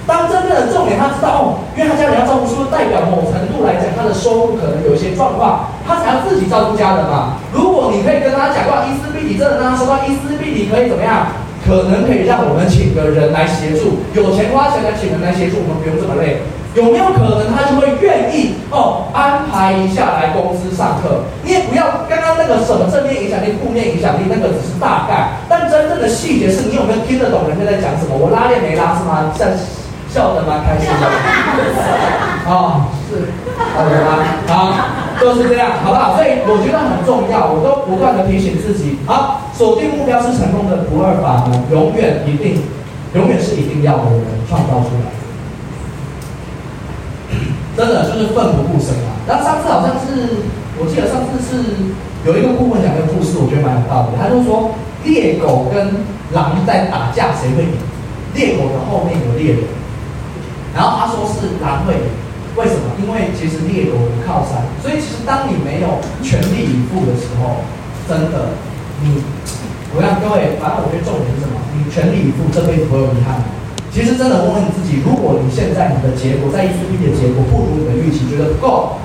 当真正的重点，他知道哦，因为他家人要照顾，是不是代表某程度来讲，他的收入可能有一些状况，他才要自己照顾家人嘛？如果你可以跟他讲话，伊丝碧媞，真的让他说到伊丝碧媞可以怎么样？可能可以让我们请个人来协助，有钱花钱来请人来协助，我们不用这么累。有没有可能他就会愿意哦？安排一下来公司上课？你也不要刚刚那个什么正面影响力、负面影响力，那个只是大概，但真正的细节是你有没有听得懂人家在讲什么？我拉链没拉是吗？在。笑得蛮开心的，啊、哦，是，好的吗？好，就是这样，好不好？所以我觉得很重要，我都不断的提醒自己，好，锁定目标是成功的不二法门，永远一定，永远是一定要的人创造出来，真的就是奋不顾身啊！然后上次好像是，我记得上次是有一个顾问讲一个故事，我觉得蛮有道理，他就说猎狗跟狼在打架，谁会赢？猎狗的后面有猎人。然后他说是狼会赢，为什么？因为其实猎狗不靠山，所以其实当你没有全力以赴的时候，真的，你，我让各位，反正我觉得重点是什么？你全力以赴，这辈子不会有遗憾。其实真的问问你自己，如果你现在你的结果在一次毕业的结果不如你的预期，觉得不够，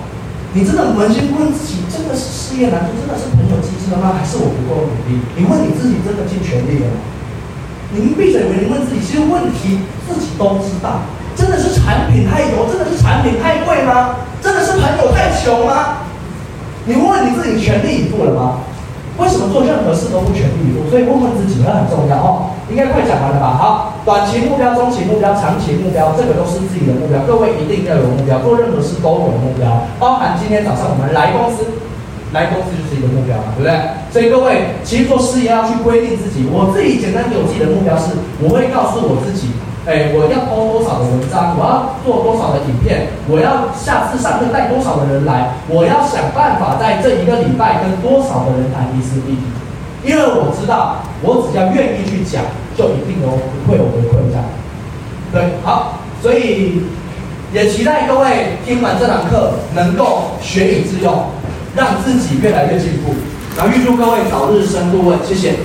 你真的扪心问自己，真的是事业难度，真的是朋友机智了吗？还是我不够努力？你问你自己，真的尽全力了吗？你们闭嘴，你问自己，其实问题自己都知道。真的是产品太多，真的是产品太贵吗？真的是朋友太穷吗？你问你自己，全力以赴了吗？为什么做任何事都不全力以赴？所以问问自己，那很重要哦。应该快讲完了吧？好，短期目标、中期目标、长期目标，这个都是自己的目标。各位一定要有目标，做任何事都有目标。包含今天早上我们来公司，来公司就是一个目标嘛，对不对？所以各位其实做事业要去规定自己。我自己简单给我自己的目标是，我会告诉我自己。哎，我要播多少的文章？我要做多少的影片？我要下次上课带多少的人来？我要想办法在这一个礼拜跟多少的人谈伊丝碧媞，因为我知道，我只要愿意去讲，就一定有会有回馈在。对，好，所以也期待各位听完这堂课能够学以致用，让自己越来越进步。然后预祝各位早日升顾问，谢谢。